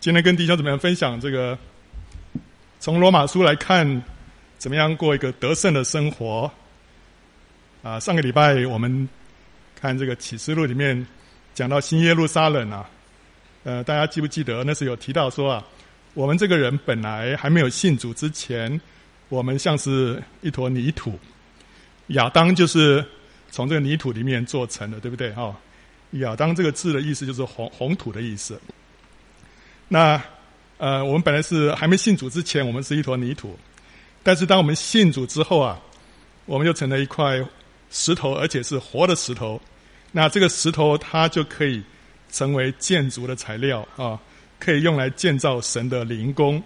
今天跟弟兄怎么样分享这个，从罗马书来看，怎么样过一个得胜的生活。啊，上个礼拜我们看这个启示录里面讲到新耶路撒冷啊，呃，大家记不记得那时有提到说啊，我们这个人本来还没有信主之前，我们像是一坨泥土，亚当就是从这个泥土里面做成的，对不对？哈、亚当这个字的意思就是红红土的意思。那，呃，我们本来是还没信主之前，我们是一坨泥土，但是当我们信主之后啊，我们就成了一块石头，而且是活的石头。那这个石头它就可以成为建筑的材料啊，可以用来建造神的灵宫。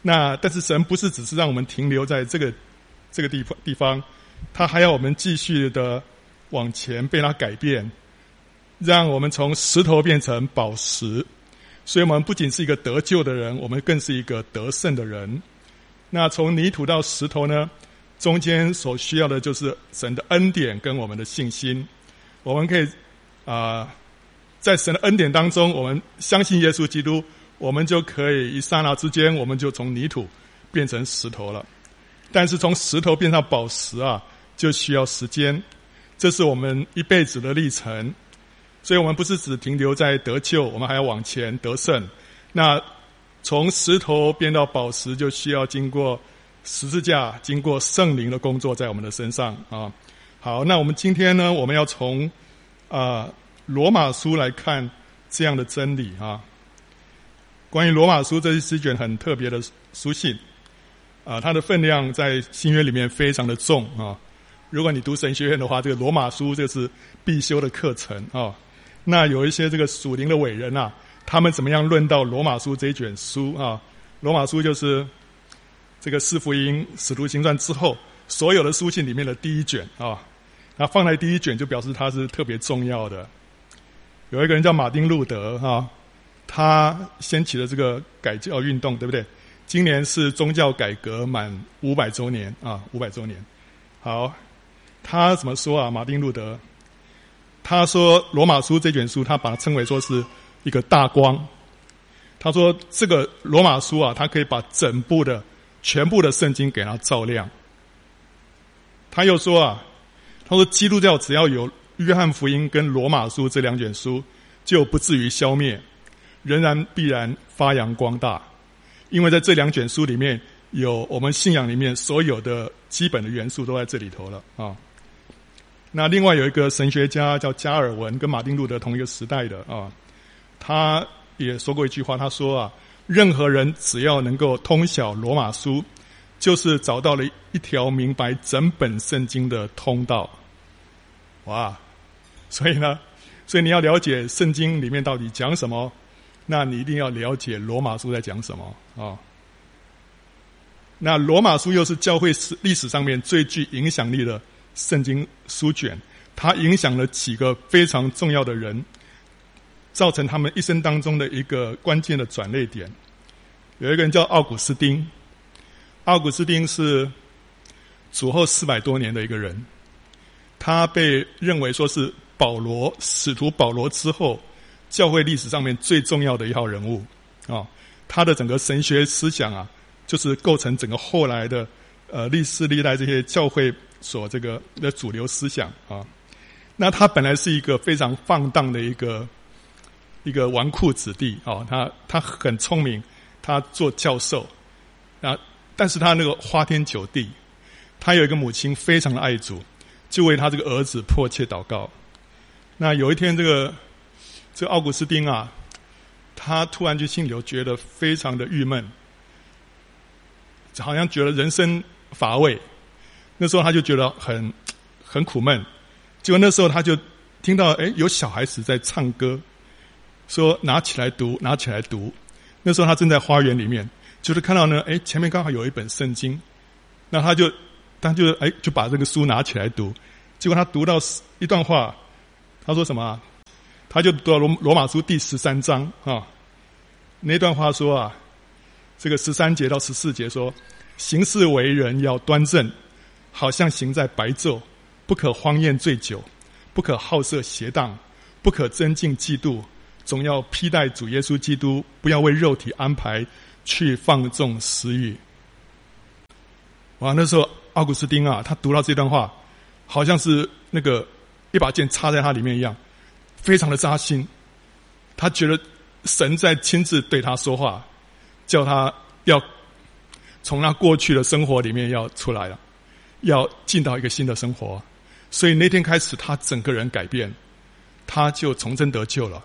那但是神不是只是让我们停留在这个这个地方地方，他还要我们继续的往前被他改变，让我们从石头变成宝石。所以，我们不仅是一个得救的人，我们更是一个得胜的人。那从泥土到石头呢？中间所需要的就是神的恩典跟我们的信心。我们可以啊、在神的恩典当中，我们相信耶稣基督，我们就可以一刹那之间，我们就从泥土变成石头了。但是，从石头变成宝石啊，就需要时间。这是我们一辈子的历程。所以我们不是只停留在得救，我们还要往前得胜。那从石头变到宝石，就需要经过十字架，经过圣灵的工作在我们的身上啊。好，那我们今天呢，我们要从啊罗马书来看这样的真理啊。关于罗马书，这是一卷很特别的书信啊，它的分量在新约里面非常的重啊。如果你读神学院的话，这个罗马书这是必修的课程啊。那有一些这个属灵的伟人啊，他们怎么样论到罗马书这一卷书啊？罗马书就是这个四福音、使徒行传之后所有的书信里面的第一卷啊。那放在第一卷就表示它是特别重要的。有一个人叫马丁路德哈，他掀起了这个改教运动，对不对？今年是宗教改革满五百周年啊，五百周年。好，他怎么说啊？马丁路德。他说：“罗马书这卷书，他把它称为说是一个大光。他说这个罗马书啊，他可以把整部的、全部的圣经给它照亮。他又说啊，他说基督教只要有约翰福音跟罗马书这两卷书，就不至于消灭，仍然必然发扬光大，因为在这两卷书里面有我们信仰里面所有的基本的元素都在这里头了啊。”那另外有一个神学家叫加尔文，跟马丁路德同一个时代的啊，他也说过一句话，他说啊，任何人只要能够通晓罗马书，就是找到了一条明白整本圣经的通道。哇！所以呢，所以你要了解圣经里面到底讲什么，那你一定要了解罗马书在讲什么啊。那罗马书又是教会史历史上面最具影响力的。圣经书卷，它影响了几个非常重要的人，造成他们一生当中的一个关键的转捩点。有一个人叫奥古斯丁，奥古斯丁是主后四百多年的一个人，他被认为说是保罗使徒保罗之后教会历史上面最重要的一号人物啊。他的整个神学思想啊，就是构成整个后来的呃历史历代这些教会。所这个的主流思想啊，那他本来是一个非常放荡的一个一个纨绔子弟啊，他他很聪明，他做教授啊，但是他那个花天酒地，他有一个母亲非常的爱主，就为他这个儿子迫切祷告。那有一天，这个这个奥古斯丁啊，他突然就心里头觉得非常的郁闷，好像觉得人生乏味。那时候他就觉得很很苦闷，结果那时候他就听到哎有小孩子在唱歌，说拿起来读，拿起来读。那时候他正在花园里面，就是看到呢哎前面刚好有一本圣经，那他就他就哎就把这个书拿起来读。结果他读到一段话，他说什么？他就读到罗罗马书第十三章啊，那段话说啊，这个十三节到十四节说，行事为人要端正。好像行在白昼，不可荒宴醉酒，不可好色邪荡，不可增进嫉妒，总要披戴主耶稣基督，不要为肉体安排去放纵私欲。哇，那时候奥古斯丁啊，他读到这段话，好像是那个一把剑插在他里面一样，非常的扎心。他觉得神在亲自对他说话，叫他要从那过去的生活里面要出来了，要进到一个新的生活。所以那天开始，他整个人改变，他就重生得救了。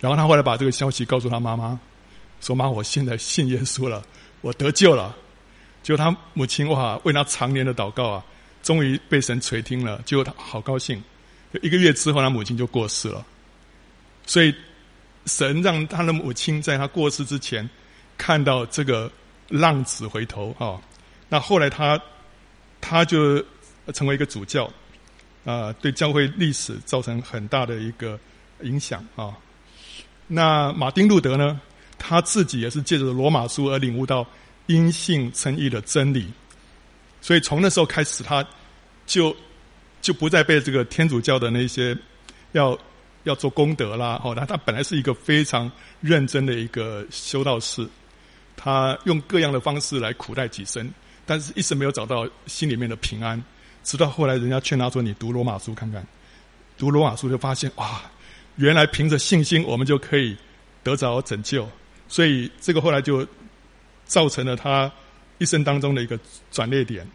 然后他后来把这个消息告诉他妈妈，说：“妈，我现在信耶稣了，我得救了。”就他母亲哇，为他常年的祷告啊，终于被神垂听了，结果他好高兴。一个月之后，他母亲就过世了。所以神让他的母亲在他过世之前看到这个浪子回头啊。那后来他他就成为一个主教啊，对教会历史造成很大的一个影响啊。那马丁路德呢，他自己也是借着罗马书而领悟到。因信称义的真理，所以从那时候开始，他就就不再被这个天主教的那些要要做功德啦。哦，他他本来是一个非常认真的一个修道士，他用各样的方式来苦待己身，但是一直没有找到心里面的平安。直到后来，人家劝他说：“你读罗马书看看。”读罗马书就发现，哇，原来凭着信心，我们就可以得着拯救。所以这个后来就。造成了他一生当中的一个转捩点。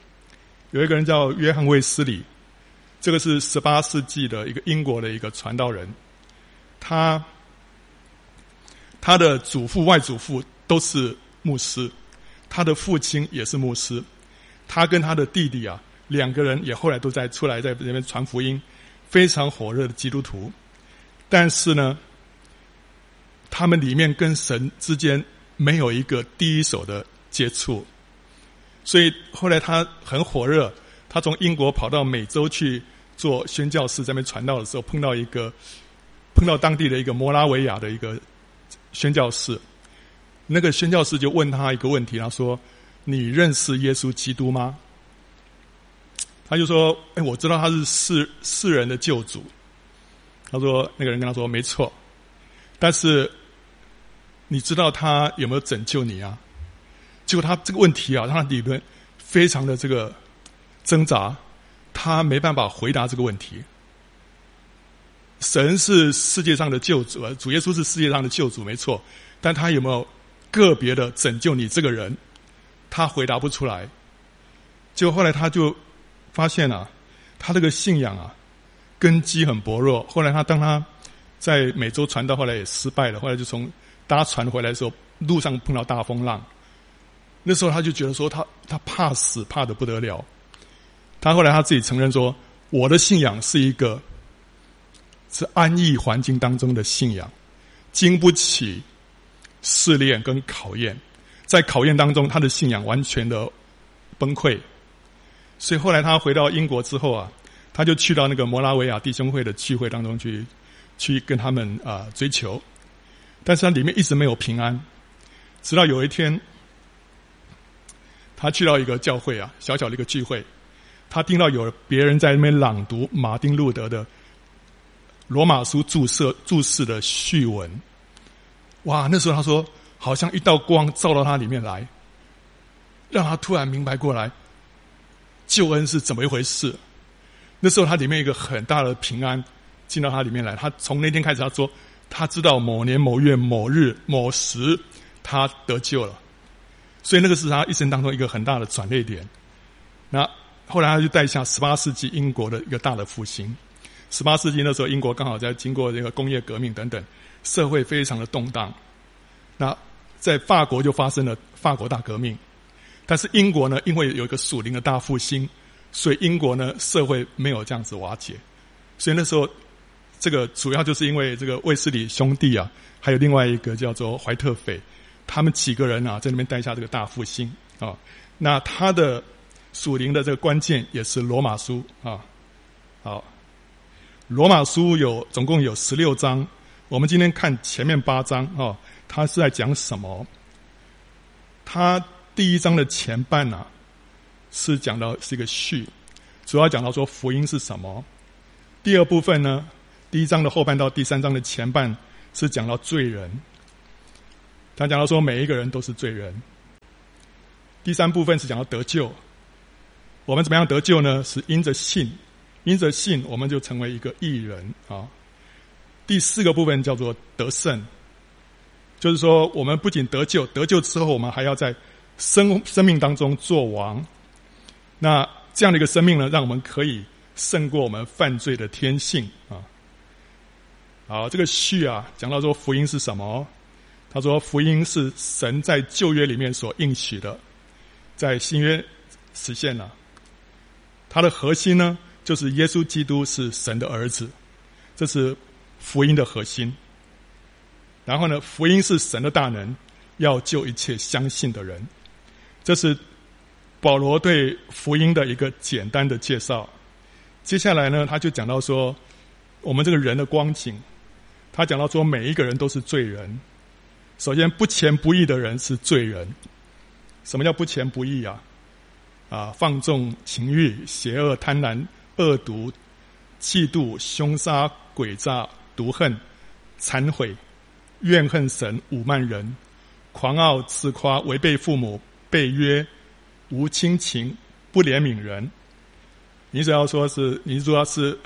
有一个人叫约翰卫斯理，这个是十八世纪的一个英国的一个传道人。他他的祖父、外祖父都是牧师，他的父亲也是牧师。他跟他的弟弟啊，两个人也后来都在出来在这边传福音，非常火热的基督徒。但是呢，他们里面跟神之间。没有一个第一手的接触，所以后来他很火热。他从英国跑到美洲去做宣教士，在那边传道的时候，碰到一个碰到当地的一个摩拉维亚的一个宣教士。那个宣教士就问他一个问题，他说：“你认识耶稣基督吗？”他就说：“哎，我知道他是世世人的救主。”他说：“那个人跟他说，没错，但是。”你知道他有没有拯救你啊？结果他这个问题啊，他的理论非常的这个挣扎，他没办法回答这个问题。神是世界上的救主，主耶稣是世界上的救主，没错。但他有没有个别的拯救你这个人？他回答不出来。结果后来他就发现啊，他这个信仰啊，根基很薄弱。后来他当他在美洲传道，后来也失败了。后来就从搭船回来的时候，路上碰到大风浪，那时候他就觉得说他他怕死，怕得不得了。他后来他自己承认说，我的信仰是一个是安逸环境当中的信仰，经不起试炼跟考验，在考验当中，他的信仰完全的崩溃。所以后来他回到英国之后啊，他就去到那个摩拉维亚弟兄会的聚会当中去，去跟他们啊、追求。但是他里面一直没有平安，直到有一天，他去到一个教会啊，小小的一个聚会，他听到有别人在那边朗读马丁路德的罗马书注释注释的序文，哇！那时候他说，好像一道光照到他里面来，让他突然明白过来，救恩是怎么一回事。那时候他里面一个很大的平安进到他里面来，他从那天开始他说。他知道某年某月某日某时，他得救了，所以那个是他一生当中一个很大的转捩点。那后来他就带下十八世纪英国的一个大的复兴。十八世纪那时候，英国刚好在经过这个工业革命等等，社会非常的动荡。那在法国就发生了法国大革命，但是英国呢，因为有一个属灵的大复兴，所以英国呢社会没有这样子瓦解，所以那时候。这个主要就是因为这个卫斯理兄弟啊，还有另外一个叫做怀特斐，他们几个人啊，在那边带下这个大复兴啊。那他的属灵的这个关键也是罗马书啊。好，罗马书有总共有十六章，我们今天看前面八章啊，他是在讲什么？他第一章的前半呢，啊，是讲到是一个序，主要讲到说福音是什么。第二部分呢？第一章的后半到第三章的前半是讲到罪人，他讲到说每一个人都是罪人。第三部分是讲到得救，我们怎么样得救呢？是因着信，因着信我们就成为一个义人啊。第四个部分叫做得胜，就是说我们不仅得救，得救之后我们还要在生生命当中做王。那这样的一个生命呢，让我们可以胜过我们犯罪的天性啊。好，这个序啊，讲到说福音是什么？他说福音是神在旧约里面所应许的，在新约实现了。它的核心呢，就是耶稣基督是神的儿子，这是福音的核心。然后呢，福音是神的大能，要救一切相信的人。这是保罗对福音的一个简单的介绍。接下来呢，他就讲到说，我们这个人的光景，他讲到说，每一个人都是罪人。首先，不虔不义的人是罪人。什么叫不虔不义啊？啊，放纵情欲、邪恶、贪婪、恶毒、嫉妒、凶杀、诡诈、毒恨、惭悔、怨恨神、侮慢人、狂傲自夸、违背父母。背约、无亲情、不怜悯人，你只要说是，你主要是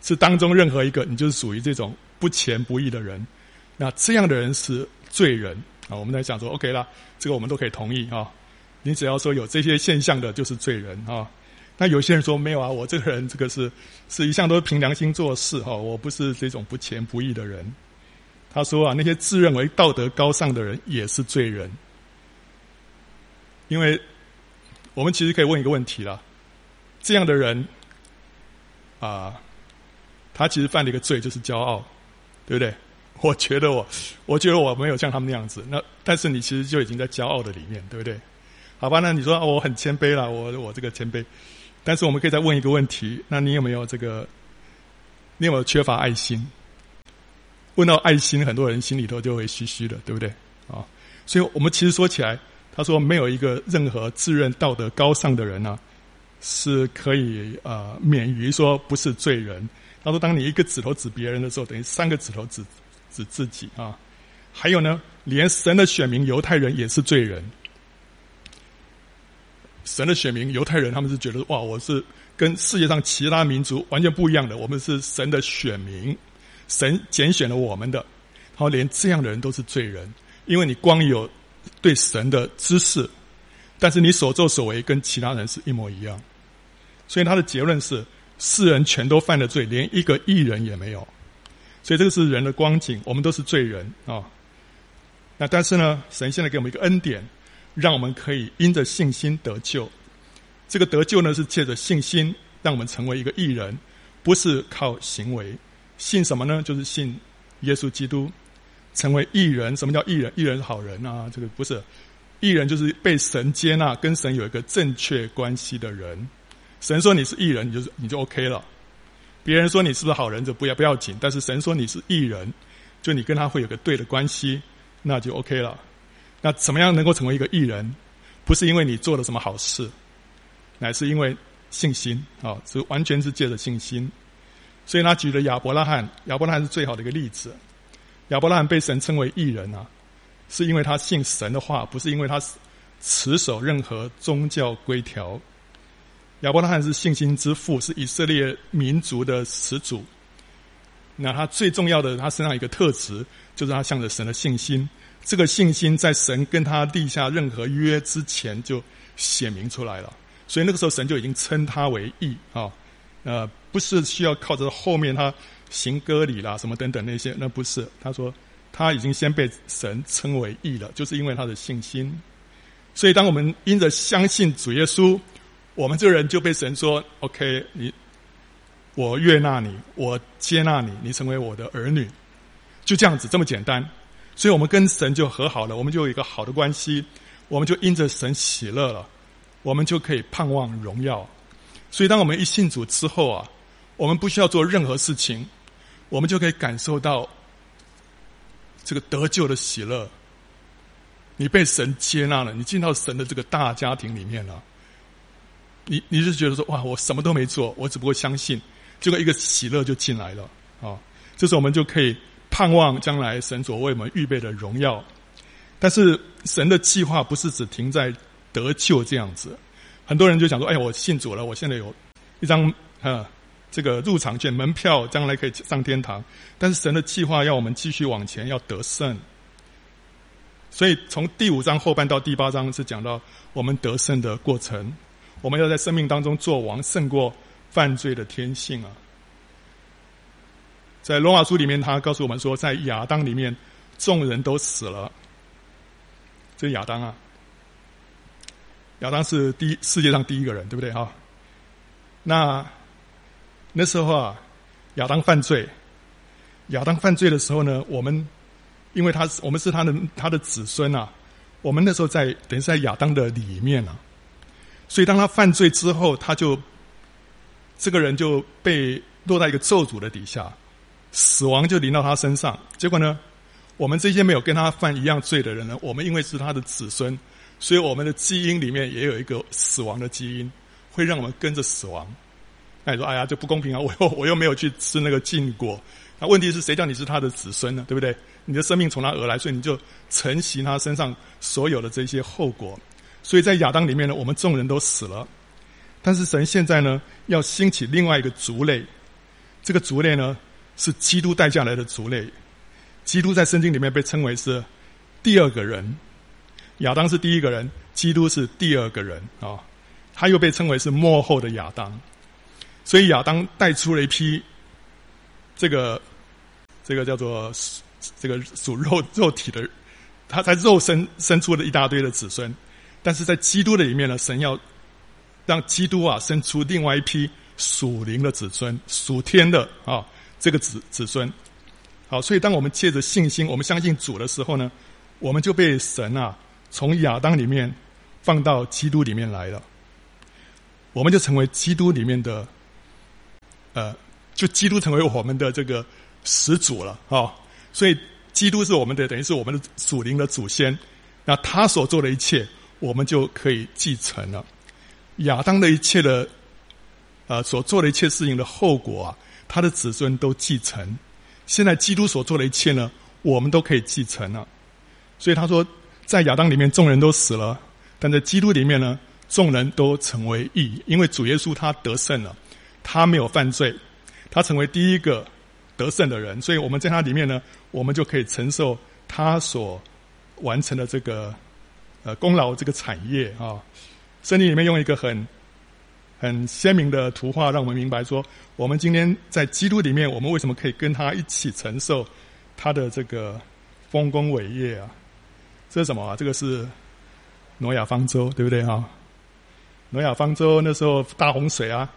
是当中任何一个，你就是属于这种不虔不义的人。那这样的人是罪人啊！我们在想说，OK 啦，这个我们都可以同意啊。你只要说有这些现象的，就是罪人啊。那有些人说没有啊，我这个人这个是是一向都是凭良心做事哈，我不是这种不钱不义的人。他说啊，那些自认为道德高尚的人也是罪人。因为我们其实可以问一个问题了：这样的人啊，他其实犯了一个罪，就是骄傲，对不对？我觉得我，我觉得我没有像他们那样子。那但是你其实就已经在骄傲的里面，对不对？好吧，那你说我很谦卑了，我我这个谦卑。但是我们可以再问一个问题：那你有没有这个？你有没有缺乏爱心？问到爱心，很多人心里头就会虚虚的，对不对？啊，所以我们其实说起来。他说：“没有一个任何自认道德高尚的人呢、是可以呃免于说不是罪人。”他说：“当你一个指头指别人的时候，等于三个指头指指自己啊。还有呢，连神的选民犹太人也是罪人。神的选民犹太人，他们是觉得哇，我是跟世界上其他民族完全不一样的，我们是神的选民，神拣选了我们的。他说，连这样的人都是罪人，因为你光有。”对神的知识，但是你所作所为跟其他人是一模一样，所以他的结论是：世人全都犯了罪，连一个义人也没有。所以这个是人的光景，我们都是罪人啊、那但是呢，神现在给我们一个恩典，让我们可以因着信心得救。这个得救呢，是借着信心，让我们成为一个义人，不是靠行为。信什么呢？就是信耶稣基督。成为义人，什么叫义人？义人是好人啊，这个不是义人，就是被神接纳，跟神有一个正确关系的人。神说你是义人，你就是你就 OK 了。别人说你是不是好人，就不要不要紧。但是神说你是义人，就你跟他会有个对的关系，那就 OK 了。那怎么样能够成为一个义人？不是因为你做了什么好事，乃是因为信心啊，是完全是借着信心。所以他举了亚伯拉罕，亚伯拉罕是最好的一个例子。亚伯拉罕被神称为义人啊，是因为他信神的话，不是因为他持守任何宗教规条。亚伯拉罕是信心之父，是以色列民族的始祖。那他最重要的，他身上一个特质，就是他向着神的信心。这个信心在神跟他立下任何约之前就显明出来了，所以那个时候神就已经称他为义啊。呃，不是需要靠着后面他。行割礼啦，什么等等那些，那不是。他说他已经先被神称为义了，就是因为他的信心。所以，当我们因着相信主耶稣，我们这个人就被神说：“OK，你，我悦纳你，我接纳你，你成为我的儿女。”就这样子，这么简单。所以我们跟神就和好了，我们就有一个好的关系，我们就因着神喜乐了，我们就可以盼望荣耀。所以，当我们一信主之后啊，我们不需要做任何事情。我们就可以感受到这个得救的喜乐。你被神接纳了，你进到神的这个大家庭里面了。你你是觉得说哇，我什么都没做，我只不过相信，结果一个喜乐就进来了啊！这时候我们就可以盼望将来神所为我们预备的荣耀。但是神的计划不是只停在得救这样子。很多人就想说：“哎，我信主了，我现在有一张呃这个入场券门票，将来可以上天堂。”但是神的计划要我们继续往前，要得胜。所以从第五章后半到第八章是讲到我们得胜的过程。我们要在生命当中做王，胜过犯罪的天性啊。在罗马书里面，他告诉我们说，在亚当里面，众人都死了。这亚当啊。亚当是第世界上第一个人，对不对哈？那那时候啊，亚当犯罪，亚当犯罪的时候呢，我们因为他是我们是他的他的子孙啊，我们那时候在等于是在亚当的里面啊，所以当他犯罪之后，他就这个人就被落在一个咒诅的底下，死亡就临到他身上。结果呢，我们这些没有跟他犯一样罪的人呢，我们因为是他的子孙。所以我们的基因里面也有一个死亡的基因，会让我们跟着死亡。那你说，哎呀，这不公平啊！我又我又没有去吃那个禁果。那问题是谁叫你是他的子孙呢？对不对？你的生命从他而来，所以你就承袭他身上所有的这些后果。所以在亚当里面呢，我们众人都死了。但是神现在呢，要兴起另外一个族类。这个族类呢，是基督带下来的族类。基督在圣经里面被称为是第二个人。亚当是第一个人，基督是第二个人啊、他又被称为是幕后的亚当，所以亚当带出了一批这个这个叫做这个属肉肉体的，他在肉身生出了一大堆的子孙，但是在基督的里面呢，神要让基督啊生出另外一批属灵的子孙，属天的啊、这个子子孙，好，所以当我们借着信心，我们相信主的时候呢，我们就被神啊。从亚当里面放到基督里面来了，我们就成为基督里面的，呃，就基督成为我们的这个始祖了啊、所以基督是我们的，等于是我们的属灵的祖先。那他所做的一切，我们就可以继承了。亚当的一切的，呃，所做的一切事情的后果啊，他的子孙都继承。现在基督所做的一切呢，我们都可以继承了。所以他说。在亚当里面，众人都死了；但在基督里面呢，众人都成为义，因为主耶稣他得胜了，他没有犯罪，他成为第一个得胜的人，所以我们在他里面呢，我们就可以承受他所完成的这个呃功劳这个产业啊。圣经里面用一个很很鲜明的图画，让我们明白说，我们今天在基督里面，我们为什么可以跟他一起承受他的这个丰功伟业啊？这是什么啊？这个是挪亚方舟，对不对哈？挪亚方舟那时候大洪水啊，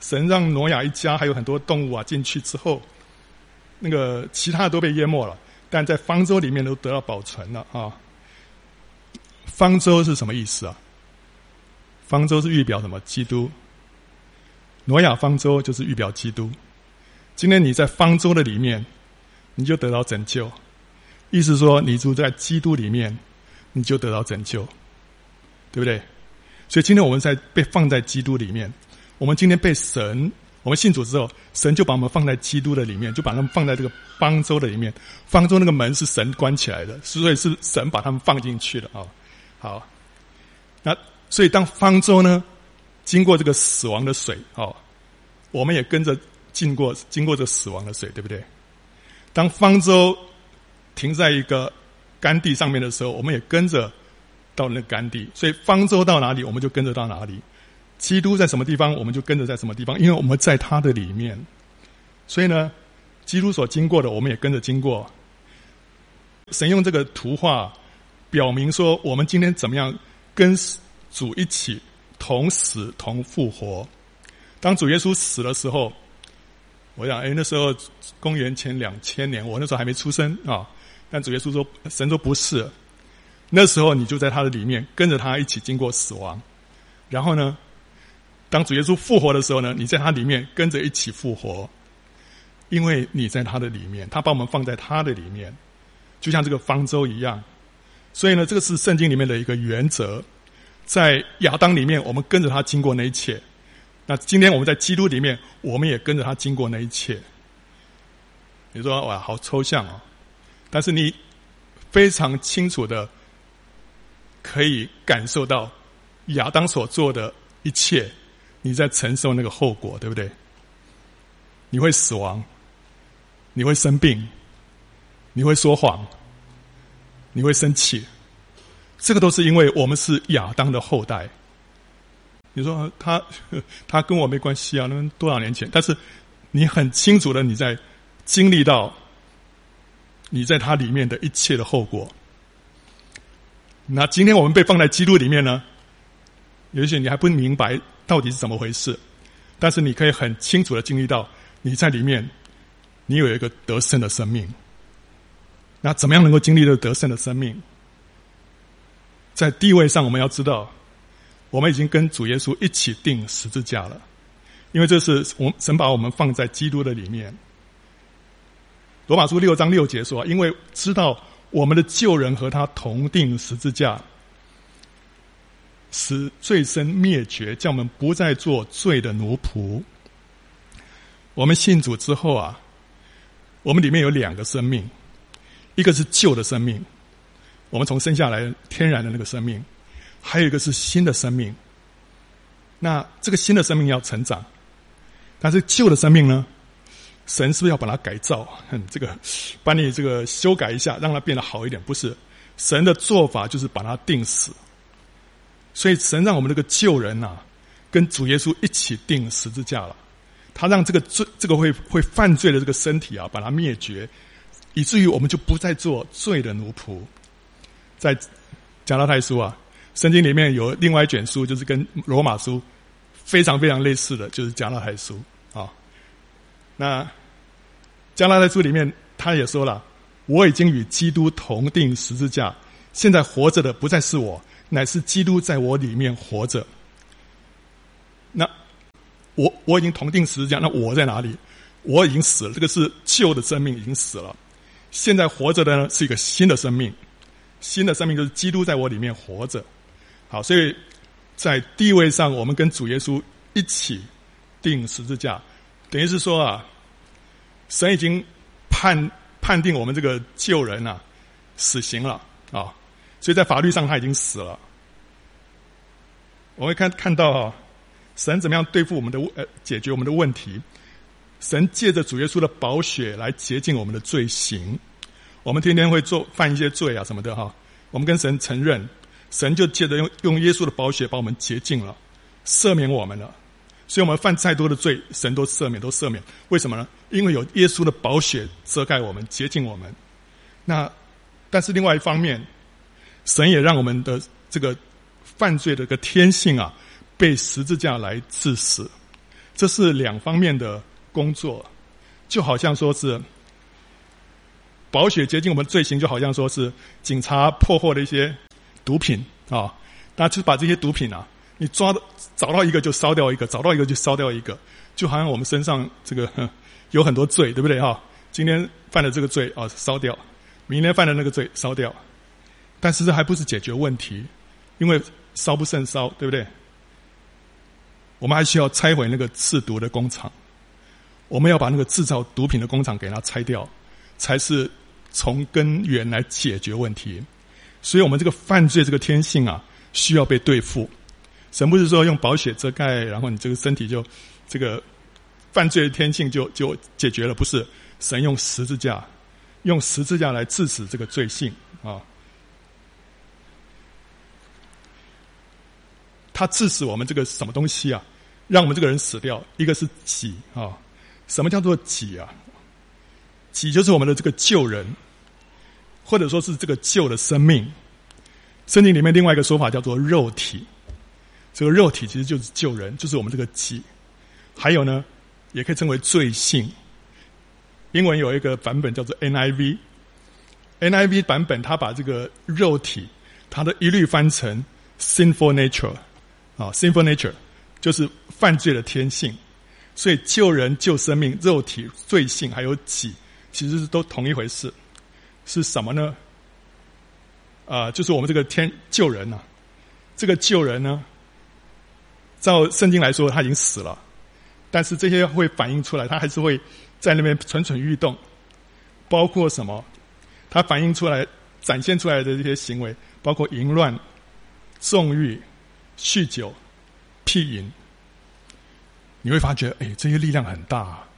神让挪亚一家还有很多动物啊进去之后，那个其他的都被淹没了，但在方舟里面都得到保存了啊。方舟是什么意思啊？方舟是预表什么？基督。挪亚方舟就是预表基督。今天你在方舟的里面，你就得到拯救。意思说，你住在基督里面。你就得到拯救，对不对？所以今天我们在被放在基督里面。我们今天被神，我们信主之后，神就把我们放在基督的里面，就把他们放在这个方舟的里面。方舟那个门是神关起来的，所以是神把他们放进去的啊。好，那所以当方舟呢经过这个死亡的水，哦，我们也跟着经过经过这死亡的水，对不对？当方舟停在一个。干地上面的时候，我们也跟着到那干地，所以方舟到哪里，我们就跟着到哪里。基督在什么地方，我们就跟着在什么地方，因为我们在他的里面。所以呢，基督所经过的，我们也跟着经过。神用这个图画表明说，我们今天怎么样跟主一起同死同复活。当主耶稣死的时候，我想，哎，那时候公元前两千年，我那时候还没出生啊。但主耶稣说：“神说不是，那时候你就在他的里面，跟着他一起经过死亡。然后呢，当主耶稣复活的时候呢，你在他里面跟着一起复活，因为你在他的里面，他把我们放在他的里面，就像这个方舟一样。所以呢，这个是圣经里面的一个原则。在亚当里面，我们跟着他经过那一切；那今天我们在基督里面，我们也跟着他经过那一切。你说哇，好抽象、哦！但是你非常清楚的可以感受到亚当所做的一切，你在承受那个后果，对不对？你会死亡，你会生病，你会说谎，你会生气，这个都是因为我们是亚当的后代。你说他他跟我没关系啊？那多少年前？但是你很清楚的你在经历到你在他里面的一切的后果。那今天我们被放在基督里面呢？也许你还不明白到底是怎么回事，但是你可以很清楚的经历到你在里面，你有一个得胜的生命。那怎么样能够经历这个得胜的生命？在地位上，我们要知道。我们已经跟主耶稣一起定十字架了，因为这是我神把我们放在基督的里面。罗马书六章六节说：“因为知道我们的旧人和他同定十字架，使罪身灭绝，叫我们不再做罪的奴仆。”我们信主之后啊，我们里面有两个生命，一个是旧的生命，我们从生下来天然的那个生命。还有一个是新的生命，那这个新的生命要成长，但是旧的生命呢？神是不是要把它改造？嗯，这个把你这个修改一下，让它变得好一点？不是，神的做法就是把它定死。所以神让我们这个旧人呐、跟主耶稣一起钉十字架了。他让这个罪，这个会会犯罪的这个身体啊，把它灭绝，以至于我们就不再做罪的奴仆。在加拉太书啊。圣经里面有另外一卷书，就是跟罗马书非常非常类似的，就是加拉太书啊。那加拉太书里面他也说了：“我已经与基督同钉十字架，现在活着的不再是我，乃是基督在我里面活着。”那我我已经同钉十字架，那我在哪里？我已经死了，这个是旧的生命已经死了。现在活着的呢，是一个新的生命，新的生命就是基督在我里面活着。好，所以在地位上，我们跟主耶稣一起钉十字架，等于是说啊，神已经判判定我们这个旧人、啊、死刑了啊，所以在法律上他已经死了。我们看看到啊，神怎么样对付我们的呃解决我们的问题？神借着主耶稣的宝血来洁净我们的罪行。我们天天会做犯一些罪啊什么的哈，我们跟神承认。神就借着用用耶稣的宝血把我们洁净了，赦免我们了，所以我们犯再多的罪，神都赦免，都赦免。为什么呢？因为有耶稣的宝血遮盖我们，洁净我们。那但是另外一方面，神也让我们的这个犯罪的个天性啊，被十字架来致死。这是两方面的工作，就好像说是宝血洁净我们罪行，就好像说是警察破获的一些。毒品啊，那就把这些毒品啊，你抓找到一个就烧掉一个，找到一个就烧掉一个，就好像我们身上这个 有很多罪，对不对哈？今天犯了这个罪啊，烧掉；明天犯了那个罪，烧掉。但是这还不是解决问题，因为烧不胜烧，对不对？我们还需要拆毁那个制毒的工厂，我们要把那个制造毒品的工厂给它拆掉，才是从根源来解决问题。所以，我们这个犯罪这个天性啊，需要被对付。神不是说用宝血遮盖，然后你这个身体就这个犯罪的天性就就解决了？不是，神用十字架，用十字架来治死这个罪性啊。他致死我们这个什么东西啊？让我们这个人死掉。一个是己啊，什么叫做己啊？己就是我们的这个旧人。或者说是这个旧的生命，圣经里面另外一个说法叫做肉体，这个肉体其实就是旧人，就是我们这个己。还有呢，也可以称为罪性。英文有一个版本叫做 NIV，NIV 版本它把这个肉体，它的一律翻成 sinful nature，啊，sinful nature 就是犯罪的天性。所以旧人、旧生命、肉体、罪性还有己，其实是都同一回事。是什么呢？啊、就是我们这个天救人呐、这个救人呢，照圣经来说他已经死了，但是这些会反映出来，他还是会在那边蠢蠢欲动，包括什么？它反映出来、展现出来的这些行为，包括淫乱、纵欲、酗酒、屁淫，你会发觉，哎，这些力量很大啊。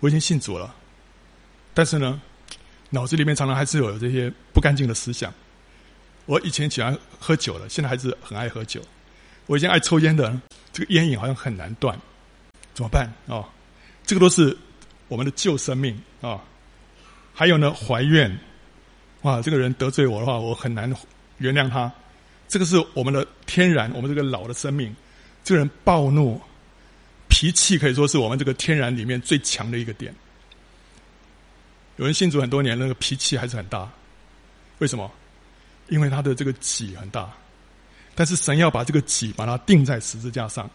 我已经信主了，但是呢，脑子里面常常还是有这些不干净的思想。我以前喜欢喝酒了，现在还是很爱喝酒。我以前爱抽烟的，这个烟瘾好像很难断，怎么办啊？哦，这个都是我们的旧生命啊。还有呢，怀怨，哇，这个人得罪我的话，我很难原谅他。这个是我们的天然，我们这个老的生命。这个人暴怒。脾气可以说是我们这个天然里面最强的一个点。有人信主很多年，那个脾气还是很大，为什么？因为他的这个己很大，但是神要把这个己把它钉在十字架上。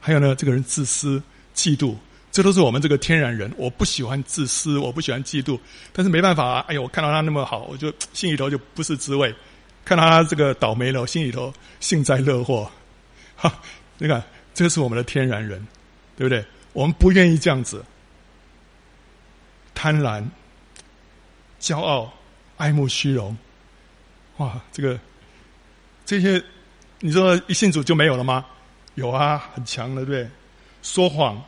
还有呢，这个人自私、嫉妒，这都是我们这个天然人。我不喜欢自私，我不喜欢嫉妒，但是没办法啊！哎呦，我看到他那么好，我就 心里头就不是滋味；看到他这个倒霉了，我心里头幸灾乐祸。哈，你看，这是我们的天然人。对不对？我们不愿意这样子，贪婪、骄傲、爱慕虚荣，哇，这个这些，你说一信主就没有了吗？有啊，很强的，对不对？说谎，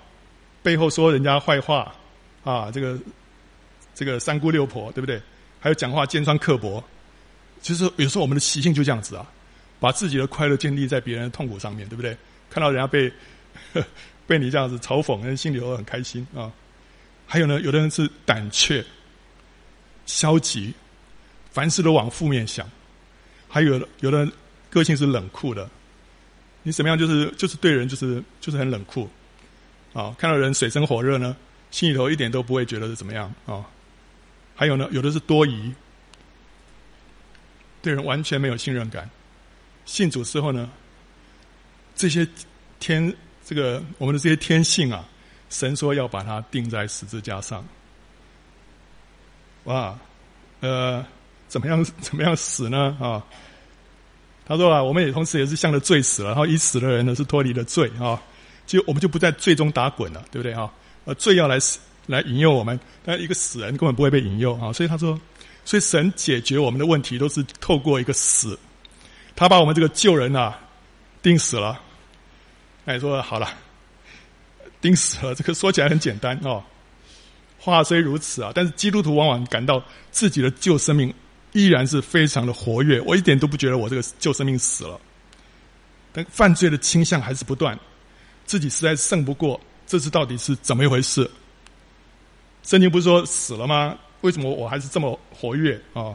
背后说人家坏话，啊，这个这个三姑六婆，对不对？还有讲话尖酸刻薄，其实有时候我们的习性就这样子啊，把自己的快乐建立在别人的痛苦上面，对不对？看到人家被。被你这样子嘲讽，人心里头很开心啊。还有呢，有的人是胆怯、消极，凡事都往负面想；还有有的个性是冷酷的，你怎么样就是就是对人就是就是很冷酷啊。看到人水深火热呢，心里头一点都不会觉得是怎么样啊。还有呢，有的是多疑，对人完全没有信任感。信主之后呢，这些天。这个我们的这些天性啊，神说要把它钉在十字架上。哇，呃，怎么样怎么样死呢？啊，他说啊，我们也同时也是向着罪死了，然后已死的人呢是脱离了罪啊，就我们就不在罪中打滚了，对不对啊？呃，罪要来死来引诱我们，但一个死人根本不会被引诱啊，所以他说，所以神解决我们的问题都是透过一个死，他把我们这个旧人啊钉死了。哎，说好了，钉死了。这个说起来很简单哦，话虽如此啊，但是基督徒往往感到自己的旧生命依然是非常的活跃。我一点都不觉得我这个旧生命死了，但犯罪的倾向还是不断，自己实在胜不过。这次到底是怎么一回事？圣经不是说死了吗？为什么我还是这么活跃啊、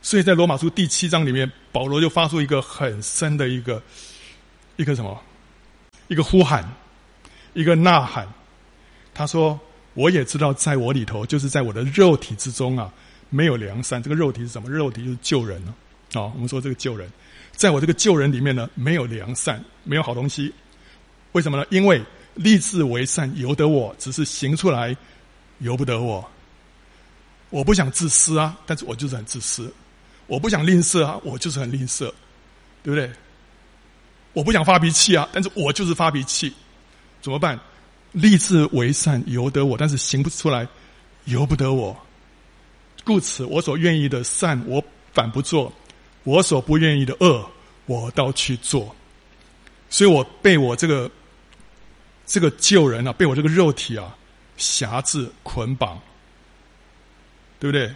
所以在罗马书第七章里面，保罗就发出一个很深的一个一个什么？一个呼喊，一个呐喊。他说：“我也知道，在我里头，就是在我的肉体之中啊，没有良善。这个肉体是什么？肉体就是救人啊。哦，我们说这个救人，在我这个救人里面呢，没有良善，没有好东西。为什么呢？因为立志为善由得我，只是行出来由不得我。我不想自私啊，但是我就是很自私。我不想吝啬啊，我就是很吝啬，对不对？”我不想发脾气啊，但是我就是发脾气，怎么办？立志为善由得我，但是行不出来，由不得我。故此，我所愿意的善我反不做，我所不愿意的恶我倒去做。所以我被我这个这个旧人啊，被我这个肉体啊辖制捆绑，对不对？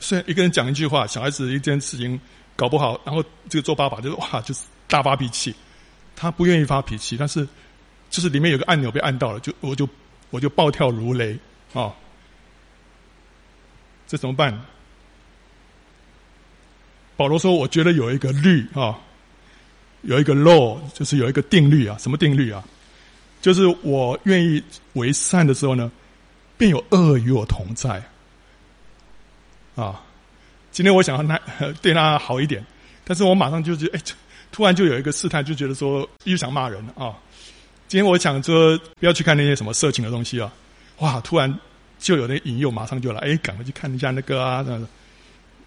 所以一个人讲一句话，小孩子一件事情搞不好，然后这个做爸爸就是哇，就是。大发脾气，他不愿意发脾气，但是就是里面有个按钮被按到了，就我就我就暴跳如雷啊、哦！这怎么办？保罗说：“我觉得有一个律啊、有一个 law，就是有一个定律啊。什么定律啊？就是我愿意为善的时候呢，便有恶与我同在啊、今天我想要他 对他好一点，但是我马上就觉得哎。”突然就有一个试探，就觉得说又想骂人了啊！今天我想说不要去看那些什么色情的东西啊！哇，突然就有那引诱，马上就来，哎，赶快去看一下那个啊！这样，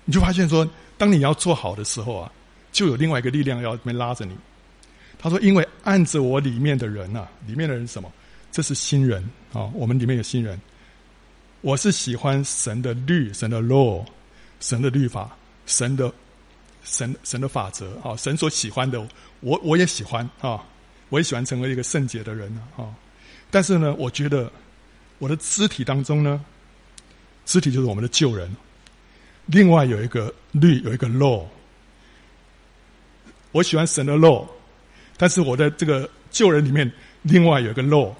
你就发现说，当你要做好的时候啊，就有另外一个力量要拉着你。他说：“因为按着我里面的人呐、啊，里面的人什么？这是新人啊！我们里面有新人。我是喜欢神的律，神的 law，神的律法，神的神神的法则啊，神所喜欢的，我我也喜欢啊，我也喜欢成为一个圣洁的人啊。但是呢，我觉得我的肢体当中呢，肢体就是我们的旧人，另外有一个律，有一个 law。我喜欢神的 law，但是我的这个旧人里面，另外有一个 law，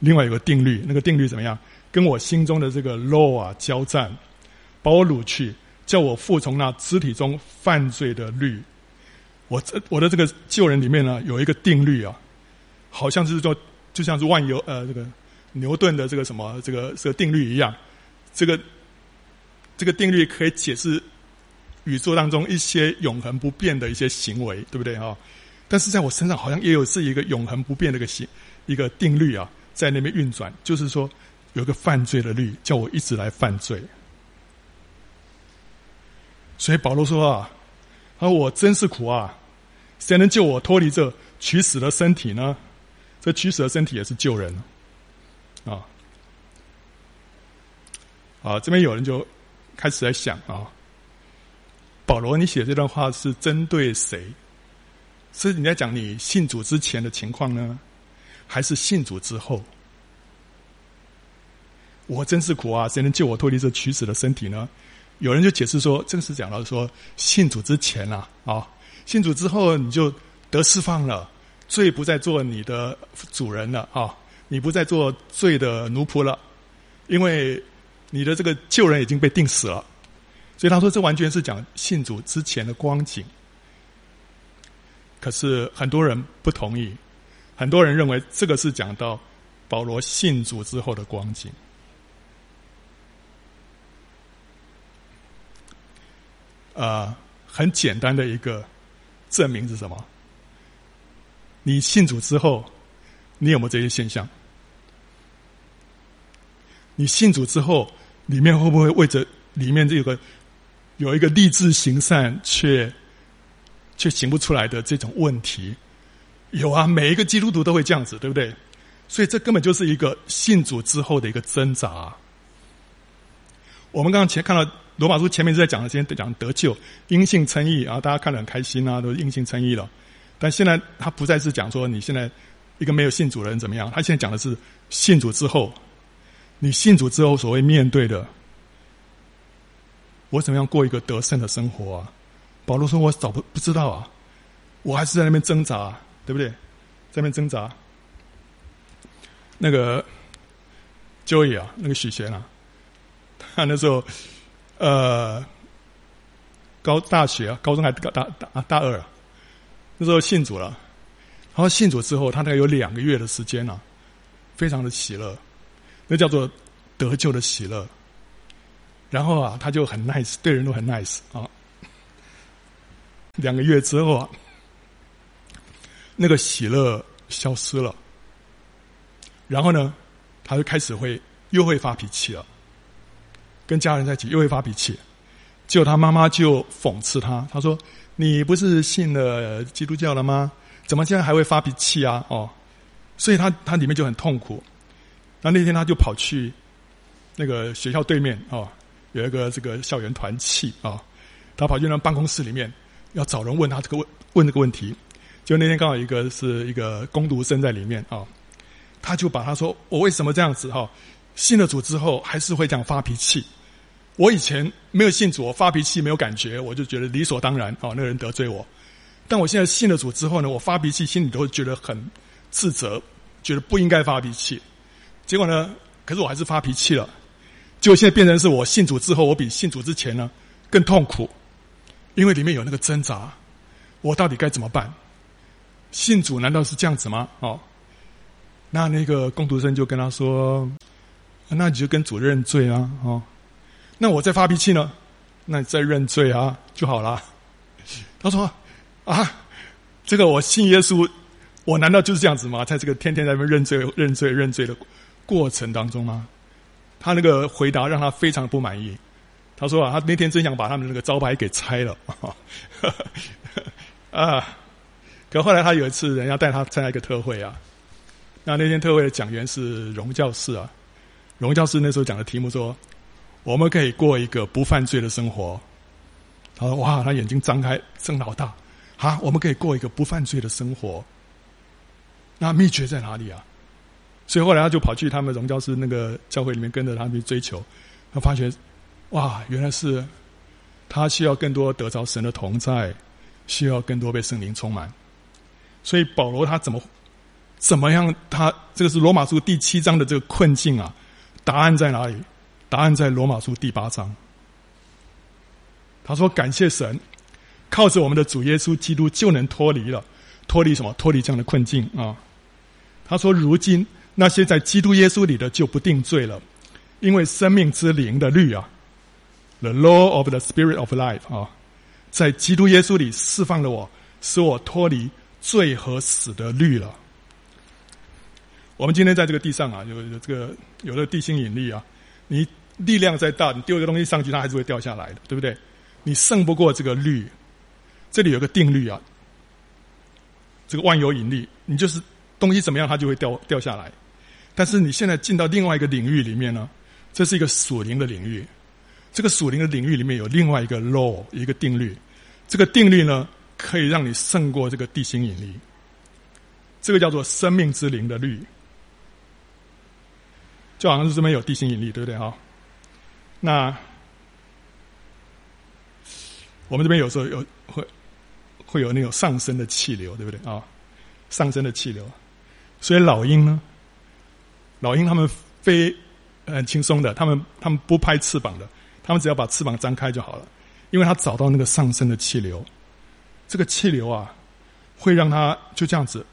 另外有个定律，那个定律怎么样？跟我心中的这个 law 啊交战，把我掳去，叫我服从那肢体中犯罪的律。我这我的这个旧人里面呢，有一个定律啊，好像是说，就像是万有呃这个牛顿的这个什么这个这个定律一样，这个这个定律可以解释宇宙当中一些永恒不变的一些行为，对不对啊？但是在我身上好像也有是一个永恒不变的一个行一个定律啊，在那边运转，就是说。有一个犯罪的律，叫我一直来犯罪。所以保罗说啊，而我真是苦啊！谁能救我脱离这取死的身体呢？这取死的身体也是救人啊！啊，这边有人就开始在想啊，保罗，你写这段话是针对谁？是你在讲你信主之前的情况呢，还是信主之后？我真是苦啊！谁能救我脱离这取死的身体呢？有人就解释说，正是讲到说，信主之前啊，啊，信主之后你就得释放了，罪不再做你的主人了啊，你不再做罪的奴仆了，因为你的这个旧人已经被定死了。所以他说，这完全是讲信主之前的光景。可是很多人不同意，很多人认为这个是讲到保罗信主之后的光景。呃，很简单的一个证明是什么？你信主之后，你有没有这些现象？你信主之后，里面会不会为着里面这个有一个立志行善却却行不出来的这种问题？有啊，每一个基督徒都会这样子，对不对？所以这根本就是一个信主之后的一个挣扎。我们刚刚前看到。罗马书前面是在讲的，先讲得救，因信称义啊，大家看得很开心啊，都因信称义了。但现在他不再是讲说你现在一个没有信主的人怎么样，他现在讲的是信主之后，你信主之后所谓面对的，我怎么样过一个得胜的生活啊？保罗说：“我早不不知道啊，我还是在那边挣扎，啊对不对？在那边挣扎。”那个 Joey 啊，那个许贤啊，他那时候。呃，高大学啊，高中还大大大大二啊，那时候信主了，然后信主之后，他大概有两个月的时间啊，非常的喜乐，那叫做得救的喜乐。然后啊，他就很 nice，对人都很 nice 啊。两个月之后啊，那个喜乐消失了，然后呢，他就开始会又会发脾气了。跟家人在一起又会发脾气，结果他妈妈就讽刺他，他说：“你不是信了基督教了吗？怎么现在还会发脾气啊？”哦，所以他他里面就很痛苦。那那天他就跑去那个学校对面哦，有一个这个校园团契啊、哦，他跑去那办公室里面要找人问他这个问问这个问题。就那天刚好一个是一个工读生在里面啊、哦，他就把他说：“我为什么这样子？哈、哦，信了主之后还是会这样发脾气。”我以前没有信主，我发脾气没有感觉，我就觉得理所当然。哦，那个人得罪我。但我现在信了主之后呢，我发脾气心里都会觉得很自责，觉得不应该发脾气。结果呢，可是我还是发脾气了。结果现在变成是我信主之后，我比信主之前呢更痛苦，因为里面有那个挣扎，我到底该怎么办？信主难道是这样子吗？哦，那那个工读生就跟他说：“那你就跟主认罪啊！”哦。那我再发脾气呢？那你再认罪啊就好了。他说：“啊，这个我信耶稣，我难道就是这样子吗？在这个天天在那边认罪、认罪、认罪的过程当中吗？”他那个回答让他非常不满意。他说：“啊，他那天真想把他们那个招牌给拆了。”啊！可后来他有一次，人家带他参加一个特会啊。那那天特会的讲员是荣教士啊。荣教士那时候讲的题目说。我们可以过一个不犯罪的生活。他说：“哇，他眼睛张开，睁老大，啊，我们可以过一个不犯罪的生活。那秘诀在哪里啊？”所以后来他就跑去他们荣教师那个教会里面，跟着他们去追求。他发觉，哇，原来是他需要更多得着神的同在，需要更多被圣灵充满。所以保罗他怎么怎么样？他这个是罗马书第七章的这个困境啊，答案在哪里？答案在罗马书第八章。他说：“感谢神，靠着我们的主耶稣基督就能脱离了，脱离什么？脱离这样的困境啊！”他说：“如今。”那些在基督耶稣里的就不定罪了，因为生命之灵的律啊，the law of the spirit of life 啊，在基督耶稣里释放了我，使我脱离罪和死的律了。我们今天在这个地上啊，有有这个有了地心引力啊，你力量再大，你丢一个东西上去，它还是会掉下来的，对不对？你胜不过这个律，这里有个定律啊，这个万有引力，你就是东西怎么样，它就会掉掉下来。但是你现在进到另外一个领域里面呢，这是一个属灵的领域。这个属灵的领域里面有另外一个 law，一个定律。这个定律呢，可以让你胜过这个地心引力。这个叫做生命之灵的律，就好像是这边有地心引力，对不对哈？那我们这边有时候有会会有那种上升的气流，对不对啊？上升的气流，所以老鹰呢？老鹰他们飞很轻松的，他们他们不拍翅膀的，他们只要把翅膀张开就好了，因为他找到那个上升的气流，这个气流啊，会让它就这样子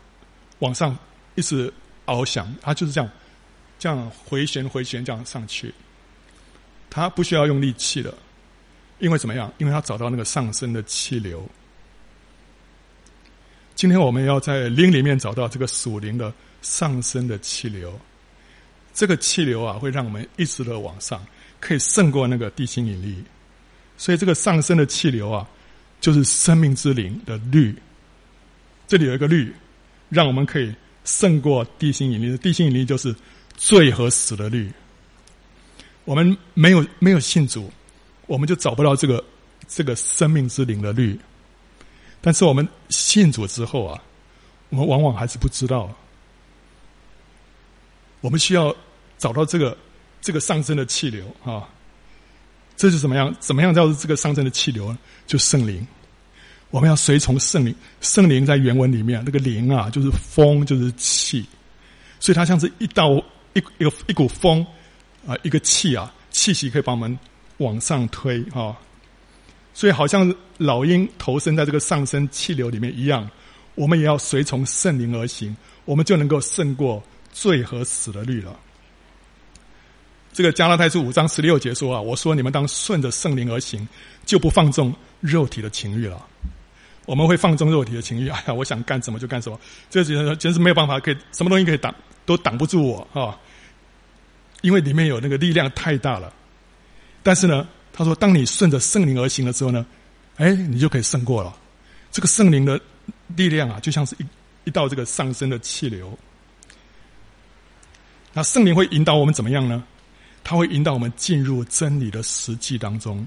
往上一直翱翔，它就是这样这样回旋回旋这样上去，它不需要用力气的，因为怎么样？因为它找到那个上升的气流。今天我们要在灵里面找到这个属灵的上升的气流。这个气流啊，会让我们一直的往上，可以胜过那个地心引力。所以这个上升的气流啊，就是生命之灵的律。这里有一个律，让我们可以胜过地心引力。地心引力就是罪和死的律。我们没有没有信主，我们就找不到这个这个生命之灵的律。但是我们信主之后啊，我们往往还是不知道。我们需要找到这个这个上升的气流啊，这是怎么样？怎么样叫做这个上升的气流呢？就圣灵，我们要随从圣灵。圣灵在原文里面，那个灵啊，就是风，就是气，所以它像是一道一一个一股风啊，一个气啊，气息可以把我们往上推啊。所以好像老鹰投身在这个上升气流里面一样，我们也要随从圣灵而行，我们就能够胜过。罪和死的律了。这个加拉太书五章十六节说啊，我说你们当顺着圣灵而行，就不放纵肉体的情欲了。我们会放纵肉体的情欲，哎呀，我想干什么就干什么，这简直简直没有办法，可以什么东西可以挡都挡不住我啊！因为里面有那个力量太大了。但是呢，他说，当你顺着圣灵而行的时候呢，哎，你就可以胜过了。这个圣灵的力量啊，就像是一一道这个上升的气流。那圣灵会引导我们怎么样呢？他会引导我们进入真理的实际当中。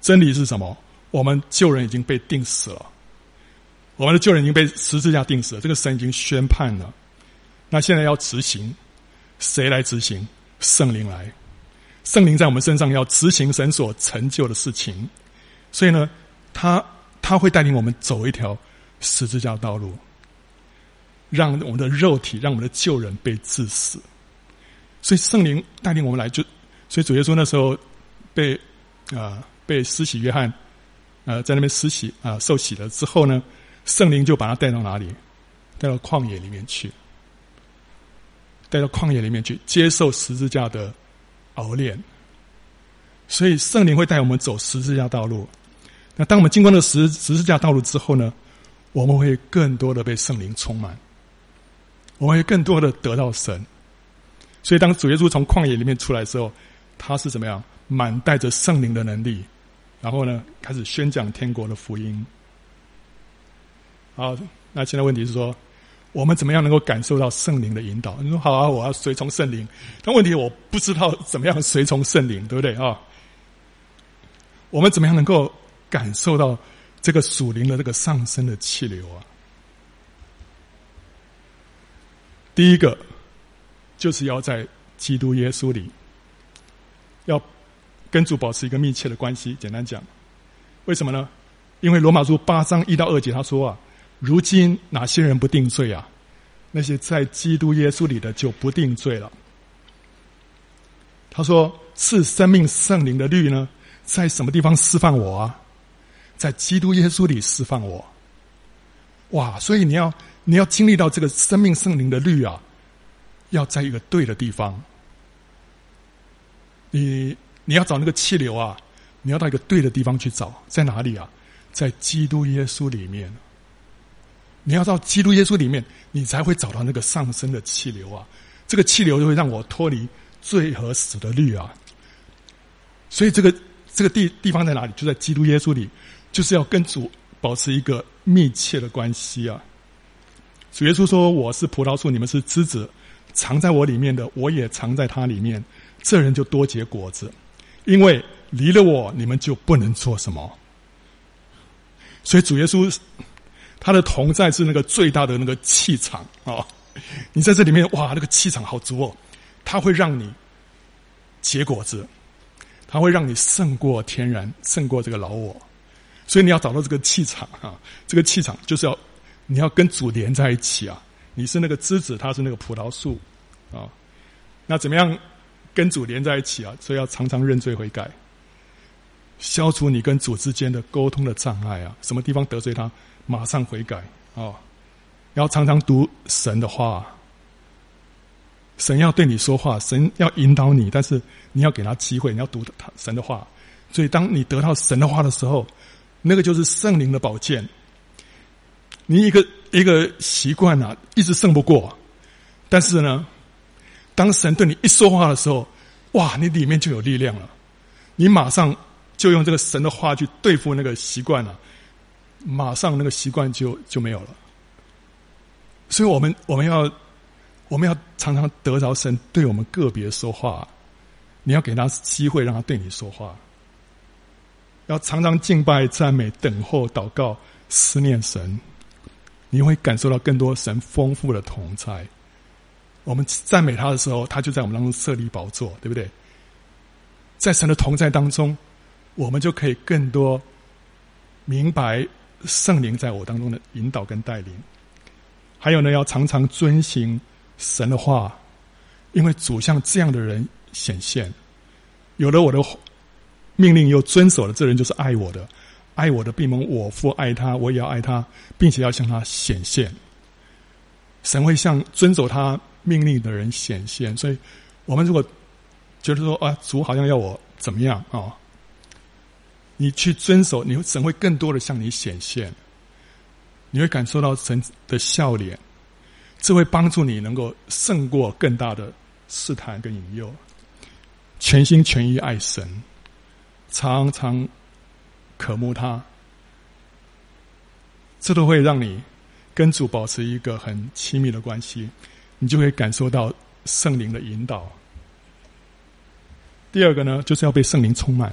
真理是什么？我们旧人已经被钉死了，我们的旧人已经被十字架钉死了。这个神已经宣判了。那现在要执行，谁来执行？圣灵来。圣灵在我们身上要执行神所成就的事情。所以呢，他他会带领我们走一条十字架道路，让我们的肉体，让我们的旧人被致死。所以圣灵带领我们来，就所以主耶稣那时候被啊、被施洗约翰呃在那边施洗啊、受洗了之后呢，圣灵就把他带到哪里？带到旷野里面去，带到旷野里面去接受十字架的熬炼。所以圣灵会带我们走十字架道路。那当我们经过了十十字架道路之后呢，我们会更多的被圣灵充满，我们会更多的得到神。所以，当主耶稣从旷野里面出来的时候，他是怎么样？满带着圣灵的能力，然后呢，开始宣讲天国的福音。好，那现在问题是说，我们怎么样能够感受到圣灵的引导？你说好啊，我要随从圣灵。但问题我不知道怎么样随从圣灵，对不对啊？我们怎么样能够感受到这个属灵的这个上升的气流啊？第一个就是要在基督耶稣里，要跟主保持一个密切的关系。简单讲，为什么呢？因为罗马书八章一到二节他说啊。如今哪些人不定罪啊？那些在基督耶稣里的就不定罪了。他说：“赐生命圣灵的律呢，在什么地方释放我啊？在基督耶稣里释放我。哇！所以你要你要经历到这个生命圣灵的律啊，要在一个对的地方。你你要找那个气流啊，你要到一个对的地方去找，在哪里啊？在基督耶稣里面。”你要到基督耶稣里面，你才会找到那个上升的气流啊！这个气流就会让我脱离罪和死的律啊！所以这个这个地地方在哪里？就在基督耶稣里，就是要跟主保持一个密切的关系啊！主耶稣说：“我是葡萄树，你们是枝子，藏在我里面的，我也藏在他里面。这人就多结果子，因为离了我，你们就不能做什么。”所以主耶稣。他的同在是那个最大的那个气场啊、哦！你在这里面哇，那个气场好足哦！它会让你结果子，它会让你胜过天然，胜过这个老我。所以你要找到这个气场啊！这个气场就是要你要跟主连在一起啊！你是那个枝子，他是那个葡萄树啊！那怎么样跟主连在一起啊？所以要常常认罪悔改，消除你跟主之间的沟通的障碍啊！什么地方得罪他？马上悔改啊！要常常读神的话，神要对你说话，神要引导你，但是你要给他机会，你要读他神的话。所以，当你得到神的话的时候，那个就是圣灵的宝剑。你一个一个习惯啊，一直胜不过，但是呢，当神对你一说话的时候，哇，你里面就有力量了。你马上就用这个神的话去对付那个习惯了。马上那个习惯就就没有了，所以我们我们要我们要常常得着神对我们个别说话，你要给他机会让他对你说话，要常常敬拜赞美等候祷告思念神，你会感受到更多神丰富的同在。我们赞美他的时候，他就在我们当中设立宝座，对不对？在神的同在当中，我们就可以更多明白。圣灵在我当中的引导跟带领，还有呢，要常常遵行神的话，因为主像这样的人显现，有了我的命令又遵守了，这人就是爱我的，爱我的必蒙我父爱他，我也要爱他，并且要向他显现。神会向遵守他命令的人显现，所以我们如果觉得说啊，主好像要我怎么样啊？你去遵守，你会神会更多的向你显现，你会感受到神的笑脸，这会帮助你能够胜过更大的试探跟引诱，全心全意爱神，常常渴慕他，这都会让你跟主保持一个很亲密的关系，你就会感受到圣灵的引导。第二个呢，就是要被圣灵充满。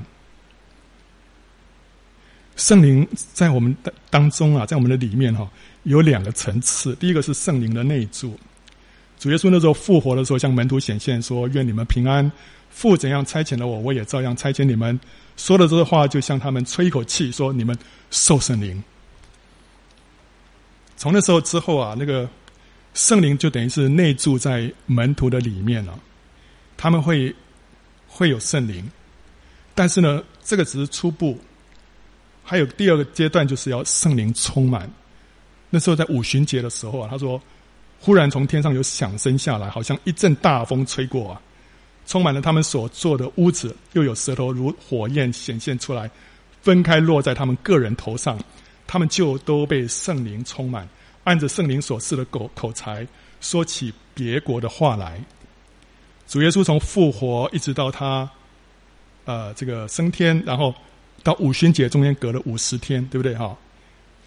圣灵在我们的当中啊，在我们的里面哈，有两个层次。第一个是圣灵的内住，主耶稣那时候复活的时候，向门徒显现说：“愿你们平安。父怎样差遣了我，我也照样差遣你们。”说了这个话，就向他们吹一口气，说：“你们受圣灵。”从那时候之后啊，那个圣灵就等于是内住在门徒的里面了。他们会会有圣灵，但是呢，这个只是初步。还有第二个阶段，就是要圣灵充满。那时候在五旬节的时候啊，他说，忽然从天上有响声下来，好像一阵大风吹过啊，充满了他们所坐的屋子，又有舌头如火焰显现出来，分开落在他们个人头上，他们就都被圣灵充满，按着圣灵所赐的口口才，说起别国的话来。主耶稣从复活一直到他，呃，这个升天，然后。到五旬节中间隔了五十天，对不对哈？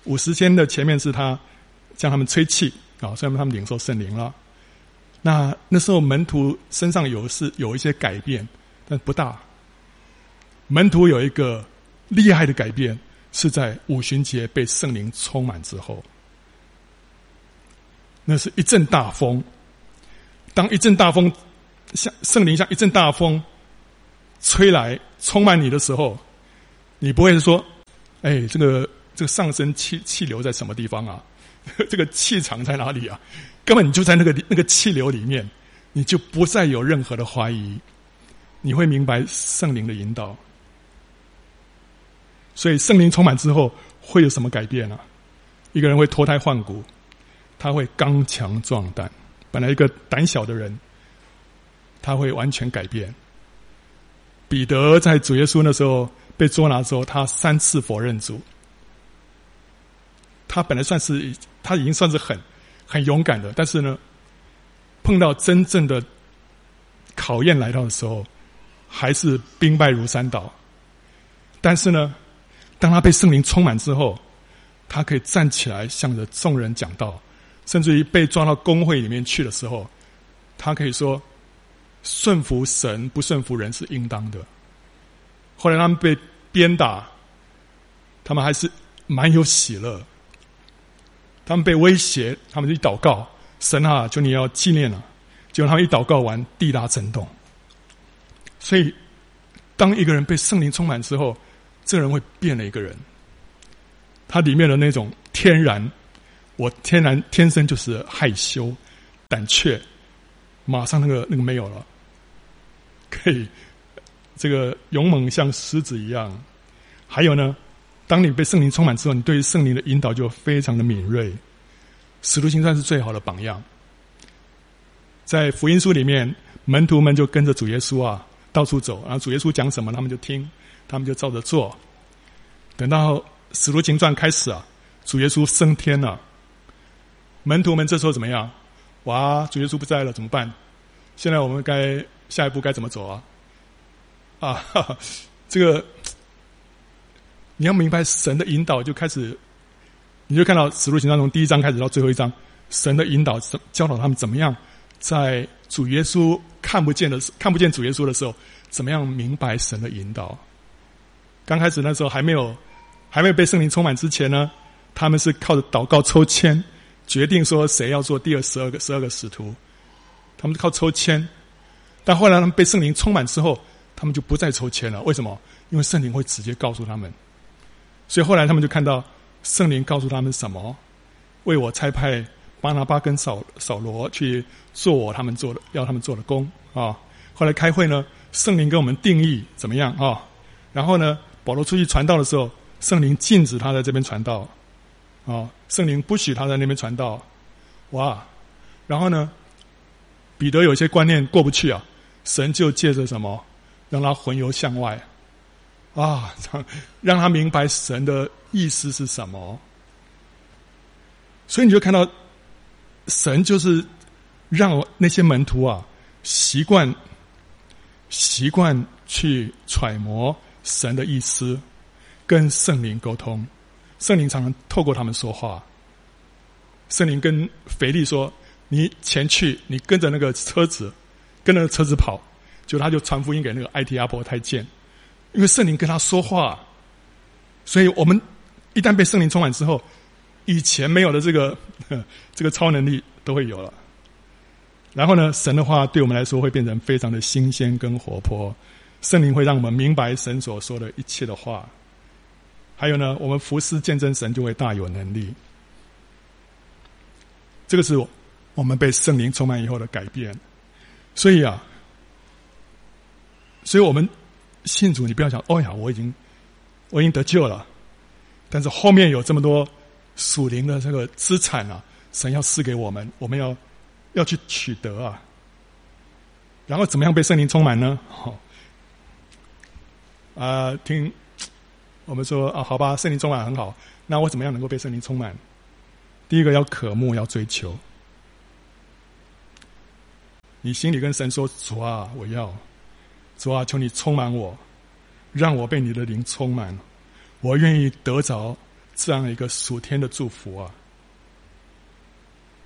五十天的前面是他向他们吹气，啊，虽然他们领受圣灵了。那那时候门徒身上有是有一些改变，但不大。门徒有一个厉害的改变，是在五旬节被圣灵充满之后。那是一阵大风，当一阵大风像圣灵像一阵大风吹来充满你的时候，你不会说：“哎，这个这个上升气气流在什么地方啊？这个气场在哪里啊？”根本你就在那个那个气流里面，你就不再有任何的怀疑，你会明白圣灵的引导。所以圣灵充满之后会有什么改变、啊？一个人会脱胎换骨。他会刚强壮胆，本来一个胆小的人，他会完全改变。彼得在主耶稣那时候被捉拿之后，他三次否认主。他本来算是他已经算是很很勇敢的，但是呢，碰到真正的考验来到的时候，还是兵败如山倒。但是呢，当他被圣灵充满之后，他可以站起来向着众人讲道。甚至于被抓到工会里面去的时候，他可以说：“顺服神，不顺服人是应当的。”后来他们被鞭打，他们还是蛮有喜乐。他们被威胁，他们就一祷告：“神啊，求你要纪念了。”结果他们一祷告完，地大震动。所以，当一个人被圣灵充满之后，这个人会变了一个人。他里面的那种天然。我天然天生就是害羞、胆怯，马上那个那个没有了，可以这个勇猛像狮子一样。还有呢，当你被圣灵充满之后，你对于圣灵的引导就非常的敏锐。使徒行传是最好的榜样，在福音书里面，门徒们就跟着主耶稣啊到处走，然后主耶稣讲什么，他们就听，他们就照着做。等到使徒行传开始啊，主耶稣升天了。门徒们这时候怎么样？哇，主耶稣不在了，怎么办？现在我们该下一步该怎么走啊？啊，哈哈，这个你要明白神的引导，就开始，你就看到使徒行传从第一章开始到最后一章，神的引导教导他们怎么样在主耶稣看不见的看不见主耶稣的时候，怎么样明白神的引导。刚开始那时候还没有还没有被圣灵充满之前呢，他们是靠着祷告抽签。决定说谁要做第二十二个十二个使徒，他们靠抽签，但后来他们被圣灵充满之后，他们就不再抽签了。为什么？因为圣灵会直接告诉他们。所以后来他们就看到圣灵告诉他们什么？为我差派巴拿巴跟扫扫罗去做我他们做的要他们做的工啊。后来开会呢，圣灵给我们定义怎么样啊？然后呢，保罗出去传道的时候，圣灵禁止他在这边传道。啊，圣灵不许他在那边传道，哇！然后呢，彼得有些观念过不去啊，神就借着什么，让他魂游向外，啊，让他明白神的意思是什么。所以你就看到，神就是让那些门徒啊，习惯习惯去揣摩神的意思，跟圣灵沟通。圣灵常常透过他们说话。圣灵跟腓力说：“你前去，你跟着那个车子，跟着车子跑，就他就传福音给那个埃提阿伯太监。因为圣灵跟他说话，所以我们一旦被圣灵充满之后，以前没有的这个 这个超能力都会有了。然后呢，神的话对我们来说会变成非常的新鲜跟活泼。圣灵会让我们明白神所说的一切的话。”还有呢，我们服侍见证神就会大有能力。这个是我们被圣灵充满以后的改变。所以啊，所以我们信主，你不要想，哦呀，我已经我已经得救了。但是后面有这么多属灵的这个资产啊，神要赐给我们，我们要要去取得啊。然后怎么样被圣灵充满呢？好，啊，听。我们说啊，好吧，圣灵充满很好。那我怎么样能够被圣灵充满？第一个要渴慕，要追求。你心里跟神说：“主啊，我要，主啊，求你充满我，让我被你的灵充满。我愿意得着这样一个属天的祝福啊！”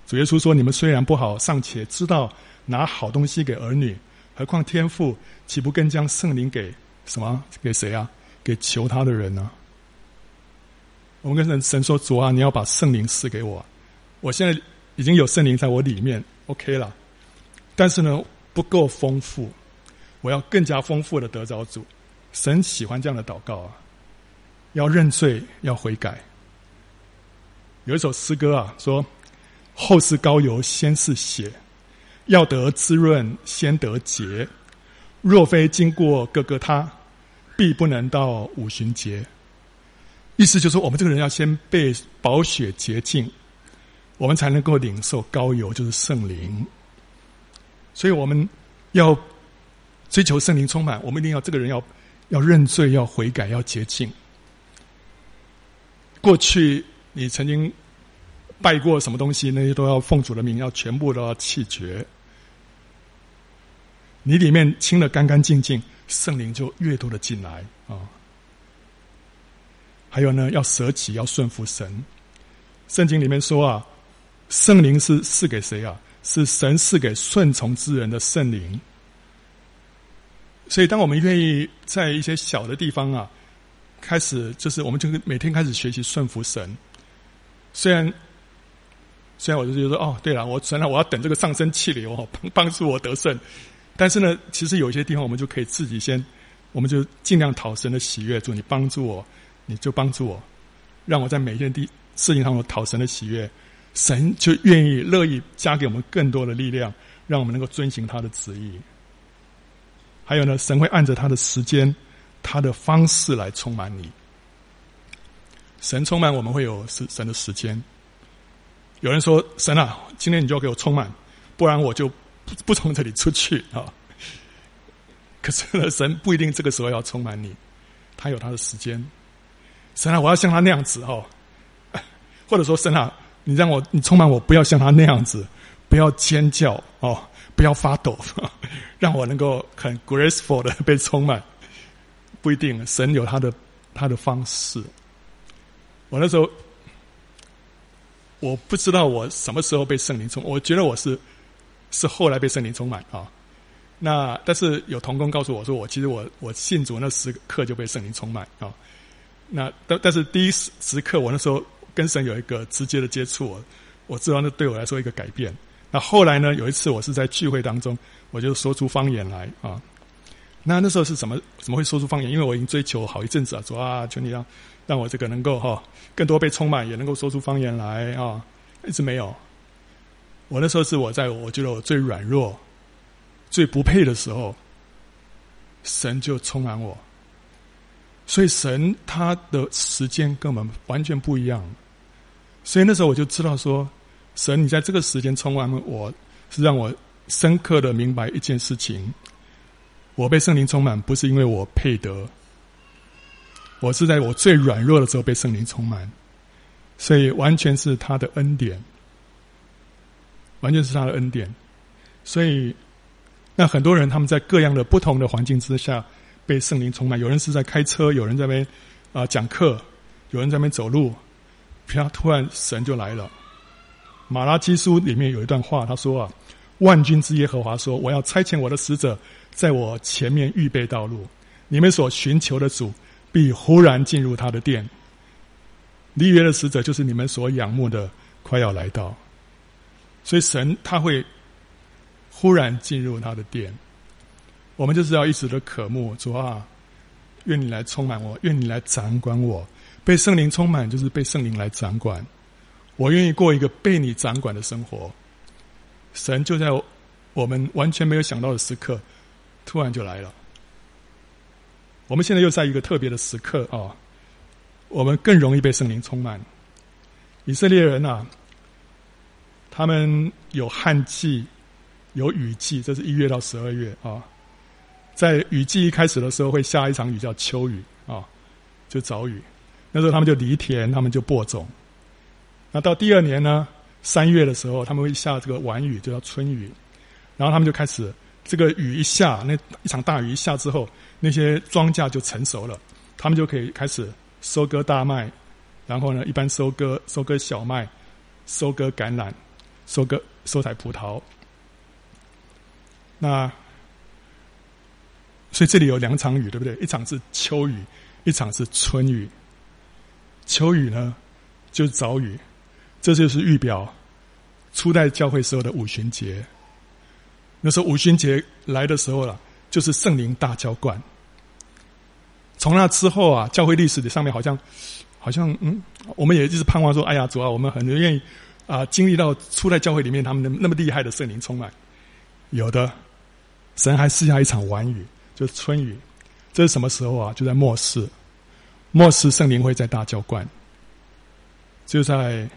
主耶稣说：“你们虽然不好，尚且知道拿好东西给儿女，何况天父岂不更将圣灵给什么？给谁啊？给求他的人呢？”我们跟神神说：“主啊，你要把圣灵赐给我。我现在已经有圣灵在我里面，OK 了。但是呢，不够丰富，我要更加丰富的得着主。神喜欢这样的祷告啊，要认罪，要悔改。有一首诗歌啊，说。”后是高油，先是血，要得滋润，先得洁。若非经过各各他，必不能到五旬节。意思就是，我们这个人要先被宝血洁净，我们才能够领受高油，就是圣灵。所以我们要追求圣灵充满，我们一定要这个人要要认罪，要悔改，要洁净。过去你曾经。拜过什么东西，那些都要奉主的名，要全部都要弃绝。你里面清得干干净净，圣灵就越多的进来啊、还有呢，要舍己，要顺服神。圣经里面说啊，圣灵是赐给谁啊？是神赐给顺从之人的圣灵。所以，当我们愿意在一些小的地方啊，开始就是我们就每天开始学习顺服神，虽然。虽然我就觉得说，哦，对了，我虽然我要等这个上升气流哦，帮帮助我得胜，但是呢，其实有些地方我们就可以自己先，我们就尽量讨神的喜悦，主你帮助我，你就帮助我，让我在每一件地事情上我讨神的喜悦，神就愿意乐意加给我们更多的力量，让我们能够遵行他的旨意。还有呢，神会按着他的时间、他的方式来充满你。神充满我们会有神神的时间。有人说：“神啊，今天你就要给我充满，不然我就不不从这里出去啊。”可是呢，神不一定这个时候要充满你，他有他的时间。神啊，我要像他那样子哦，或者说神啊，你让我你充满我，不要像他那样子，不要尖叫哦，不要发抖，让我能够很 graceful 的被充满。不一定，神有他的他的方式。我那时候。我不知道我什么时候被圣灵充，我觉得我是是后来被圣灵充满啊。那但是有同工告诉我说，我其实我我信主那时刻就被圣灵充满啊。那但但是第一时时刻，我那时候跟神有一个直接的接触，我我知道那对我来说一个改变。那后来呢，有一次我是在聚会当中，我就说出方言来啊。那那时候是怎么怎么会说出方言？因为我已经追求好一阵子了，说啊，求你让。让我这个能够哈更多被充满，也能够说出方言来啊！一直没有。我那时候是我在我觉得我最软弱、最不配的时候，神就充满我。所以神他的时间跟我们完全不一样。所以那时候我就知道说，神你在这个时间充满我，是让我深刻的明白一件事情：我被圣灵充满，不是因为我配得。我是在我最软弱的时候被圣灵充满，所以完全是他的恩典，完全是他的恩典。所以，那很多人他们在各样的不同的环境之下被圣灵充满。有人是在开车，有人在那边啊、讲课，有人在那边走路，啪，突然神就来了。马拉基书里面有一段话，他说啊：“万军之耶和华说，我要差遣我的使者在我前面预备道路，你们所寻求的主。”必忽然进入他的殿，立约的使者就是你们所仰慕的，快要来到。所以神他会忽然进入他的殿，我们就是要一直的渴慕主啊，愿你来充满我，愿你来掌管我。被圣灵充满就是被圣灵来掌管，我愿意过一个被你掌管的生活。神就在我们完全没有想到的时刻，突然就来了。我们现在又在一个特别的时刻啊，我们更容易被圣灵充满。以色列人啊，他们有旱季，有雨季，这是一月到十二月啊。在雨季一开始的时候，会下一场雨叫秋雨啊，就早雨。那时候他们就犁田，他们就播种。那到第二年呢，三月的时候，他们会下这个晚雨，就叫春雨。然后他们就开始，这个雨一下，那一场大雨一下之后。那些庄稼就成熟了，他们就可以开始收割大麦，然后呢，一般收割收割小麦，收割橄榄，收割收采葡萄。那所以这里有两场雨，对不对？一场是秋雨，一场是春雨。秋雨呢，就是早雨，这就是预表初代教会时候的五旬节。那时候五旬节来的时候了，就是圣灵大浇灌。从那之后啊，教会历史的上面好像，好像嗯，我们也一直盼望说，哎呀，主啊，我们很愿意啊，经历到初代教会里面他们那那么厉害的圣灵充满，有的。神还赐下一场晚雨，就是春雨。这是什么时候啊？就在末世，末世圣灵会在大浇灌，就在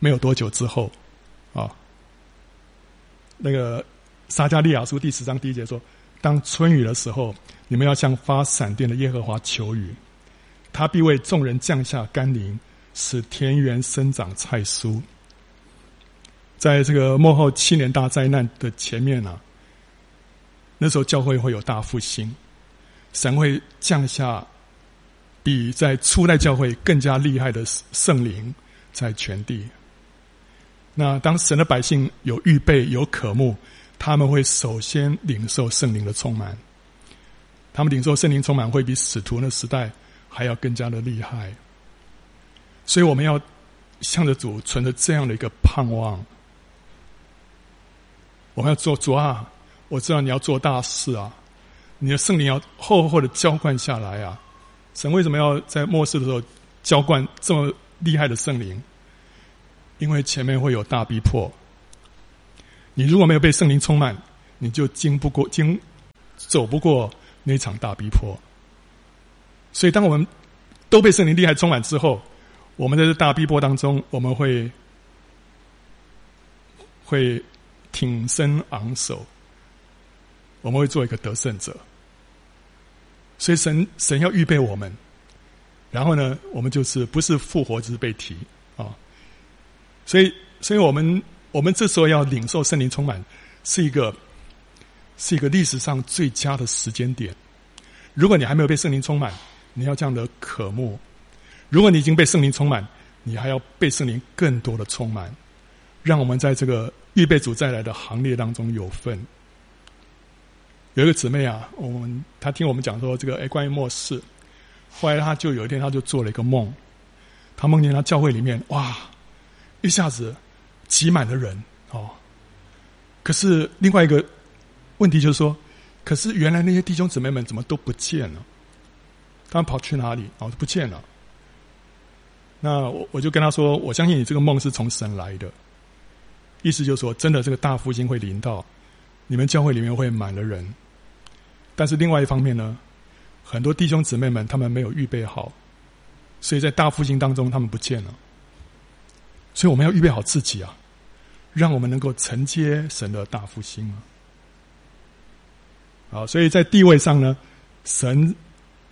没有多久之后啊。那个撒迦利亚书第十章第一节说：“当春雨的时候，你们要向发闪电的耶和华求雨，他必为众人降下甘霖，使田园生长菜蔬。”在这个幕后七年大灾难的前面啊。那时候教会会有大复兴，神会降下比在初代教会更加厉害的圣灵在全地。那当神的百姓有预备、有渴慕，他们会首先领受圣灵的充满。他们领受圣灵充满会比使徒的时代还要更加的厉害。所以我们要向着主存着这样的一个盼望，我们要做主啊！我知道你要做大事啊！你的圣灵要厚厚的浇灌下来啊！神为什么要在末世的时候浇灌这么厉害的圣灵？因为前面会有大逼迫。你如果没有被圣灵充满，你就经不过、经走不过那场大逼迫。所以，当我们都被圣灵厉害充满之后，我们在这大逼迫当中，我们会会挺身昂首。我们会做一个得胜者，所以神神要预备我们，然后呢，我们就是不是复活，就是被提啊。所以，所以我们我们这时候要领受圣灵充满，是一个是一个历史上最佳的时间点。如果你还没有被圣灵充满，你要这样的渴慕；如果你已经被圣灵充满，你还要被圣灵更多的充满，让我们在这个预备主再来的行列当中有份。有一个姊妹啊，我们她听我们讲说这个哎，关于末世，后来她就有一天，她就做了一个梦，她梦见她教会里面哇，一下子挤满了人哦。可是另外一个问题就是说，可是原来那些弟兄姊妹们怎么都不见了？他们跑去哪里？哦，不见了。那我我就跟他说，我相信你这个梦是从神来的，意思就是说，真的这个大复兴会临到。你们教会里面会满了人，但是另外一方面呢，很多弟兄姊妹们他们没有预备好，所以在大复兴当中他们不见了。所以我们要预备好自己啊，让我们能够承接神的大复兴啊。好，所以在地位上呢，神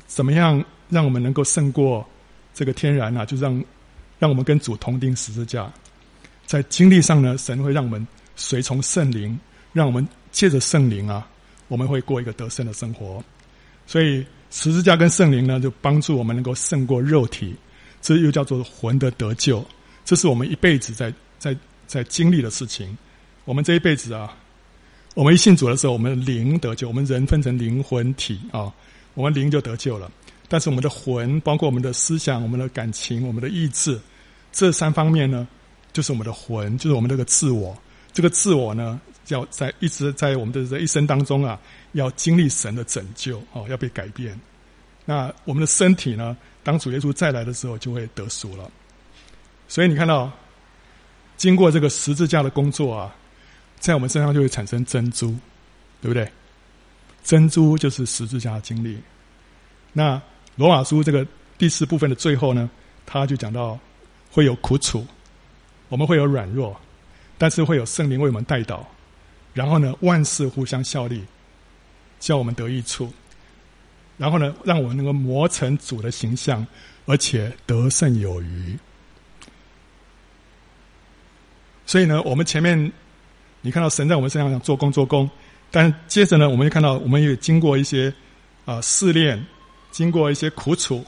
怎么样让我们能够胜过这个天然啊？就让让我们跟主同钉十字架。在经历上呢，神会让我们随从圣灵，让我们。借着圣灵啊，我们会过一个得胜的生活。所以十字架跟圣灵呢，就帮助我们能够胜过肉体。这又叫做魂的得救。这是我们一辈子在在在经历的事情。我们这一辈子啊，我们一信主的时候，我们灵得救。我们人分成灵魂体啊，我们灵就得救了。但是我们的魂，包括我们的思想、我们的感情、我们的意志，这三方面呢，就是我们的魂，就是我们这个自我。这个自我呢，要在一直在我们的这一生当中啊，要经历神的拯救哦，要被改变。那我们的身体呢，当主耶稣再来的时候，就会得赎了。所以你看到，经过这个十字架的工作啊，在我们身上就会产生珍珠，对不对？珍珠就是十字架的经历。那罗马书这个第四部分的最后呢，他就讲到会有苦楚，我们会有软弱。但是会有圣灵为我们带导，然后呢，万事互相效力，叫我们得益处。然后呢，让我们能够磨成主的形象，而且得胜有余。所以呢，我们前面你看到神在我们身上做工做工，但接着呢，我们又看到我们也经过一些啊试炼，经过一些苦楚，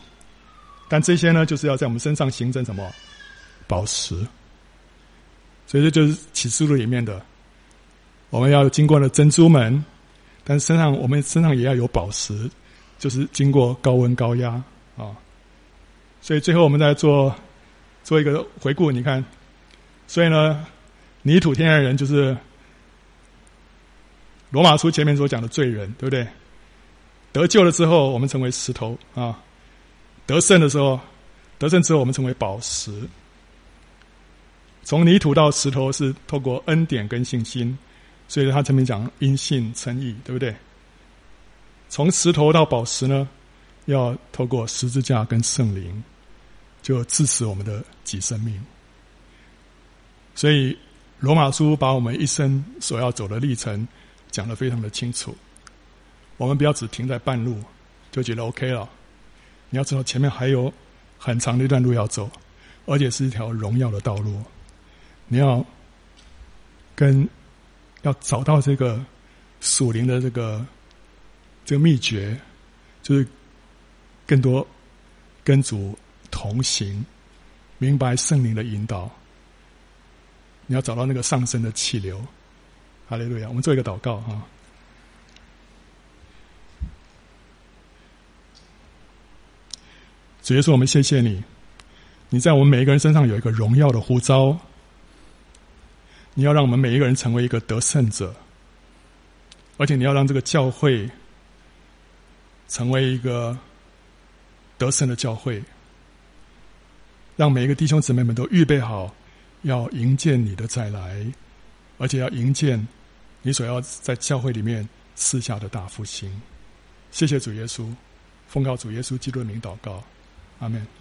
但这些呢，就是要在我们身上形成什么宝石。所以这就是启示录里面的，我们要经过了珍珠门，但身上我们身上也要有宝石，就是经过高温高压啊。所以最后我们再做做一个回顾，你看，所以呢，泥土天然人就是罗马书前面所讲的罪人，对不对？得救了之后，我们成为石头啊；得胜的时候，得胜之后，我们成为宝石。从泥土到石头是透过恩典跟信心，所以他前面讲因信称义，对不对？从石头到宝石呢，要透过十字架跟圣灵，就支持我们的己生命。所以罗马书把我们一生所要走的历程讲得非常的清楚。我们不要只停在半路就觉得 OK 了，你要知道前面还有很长的一段路要走，而且是一条荣耀的道路。你要跟要找到这个属灵的这个这个秘诀，就是更多跟主同行，明白圣灵的引导。你要找到那个上升的气流。哈利路亚！我们做一个祷告哈。主耶稣，我们谢谢你，你在我们每一个人身上有一个荣耀的呼召。你要让我们每一个人成为一个得胜者，而且你要让这个教会成为一个得胜的教会，让每一个弟兄姊妹们都预备好要迎接你的再来，而且要迎接你所要在教会里面赐下的大复兴。谢谢主耶稣，奉告主耶稣基督的名祷告，阿门。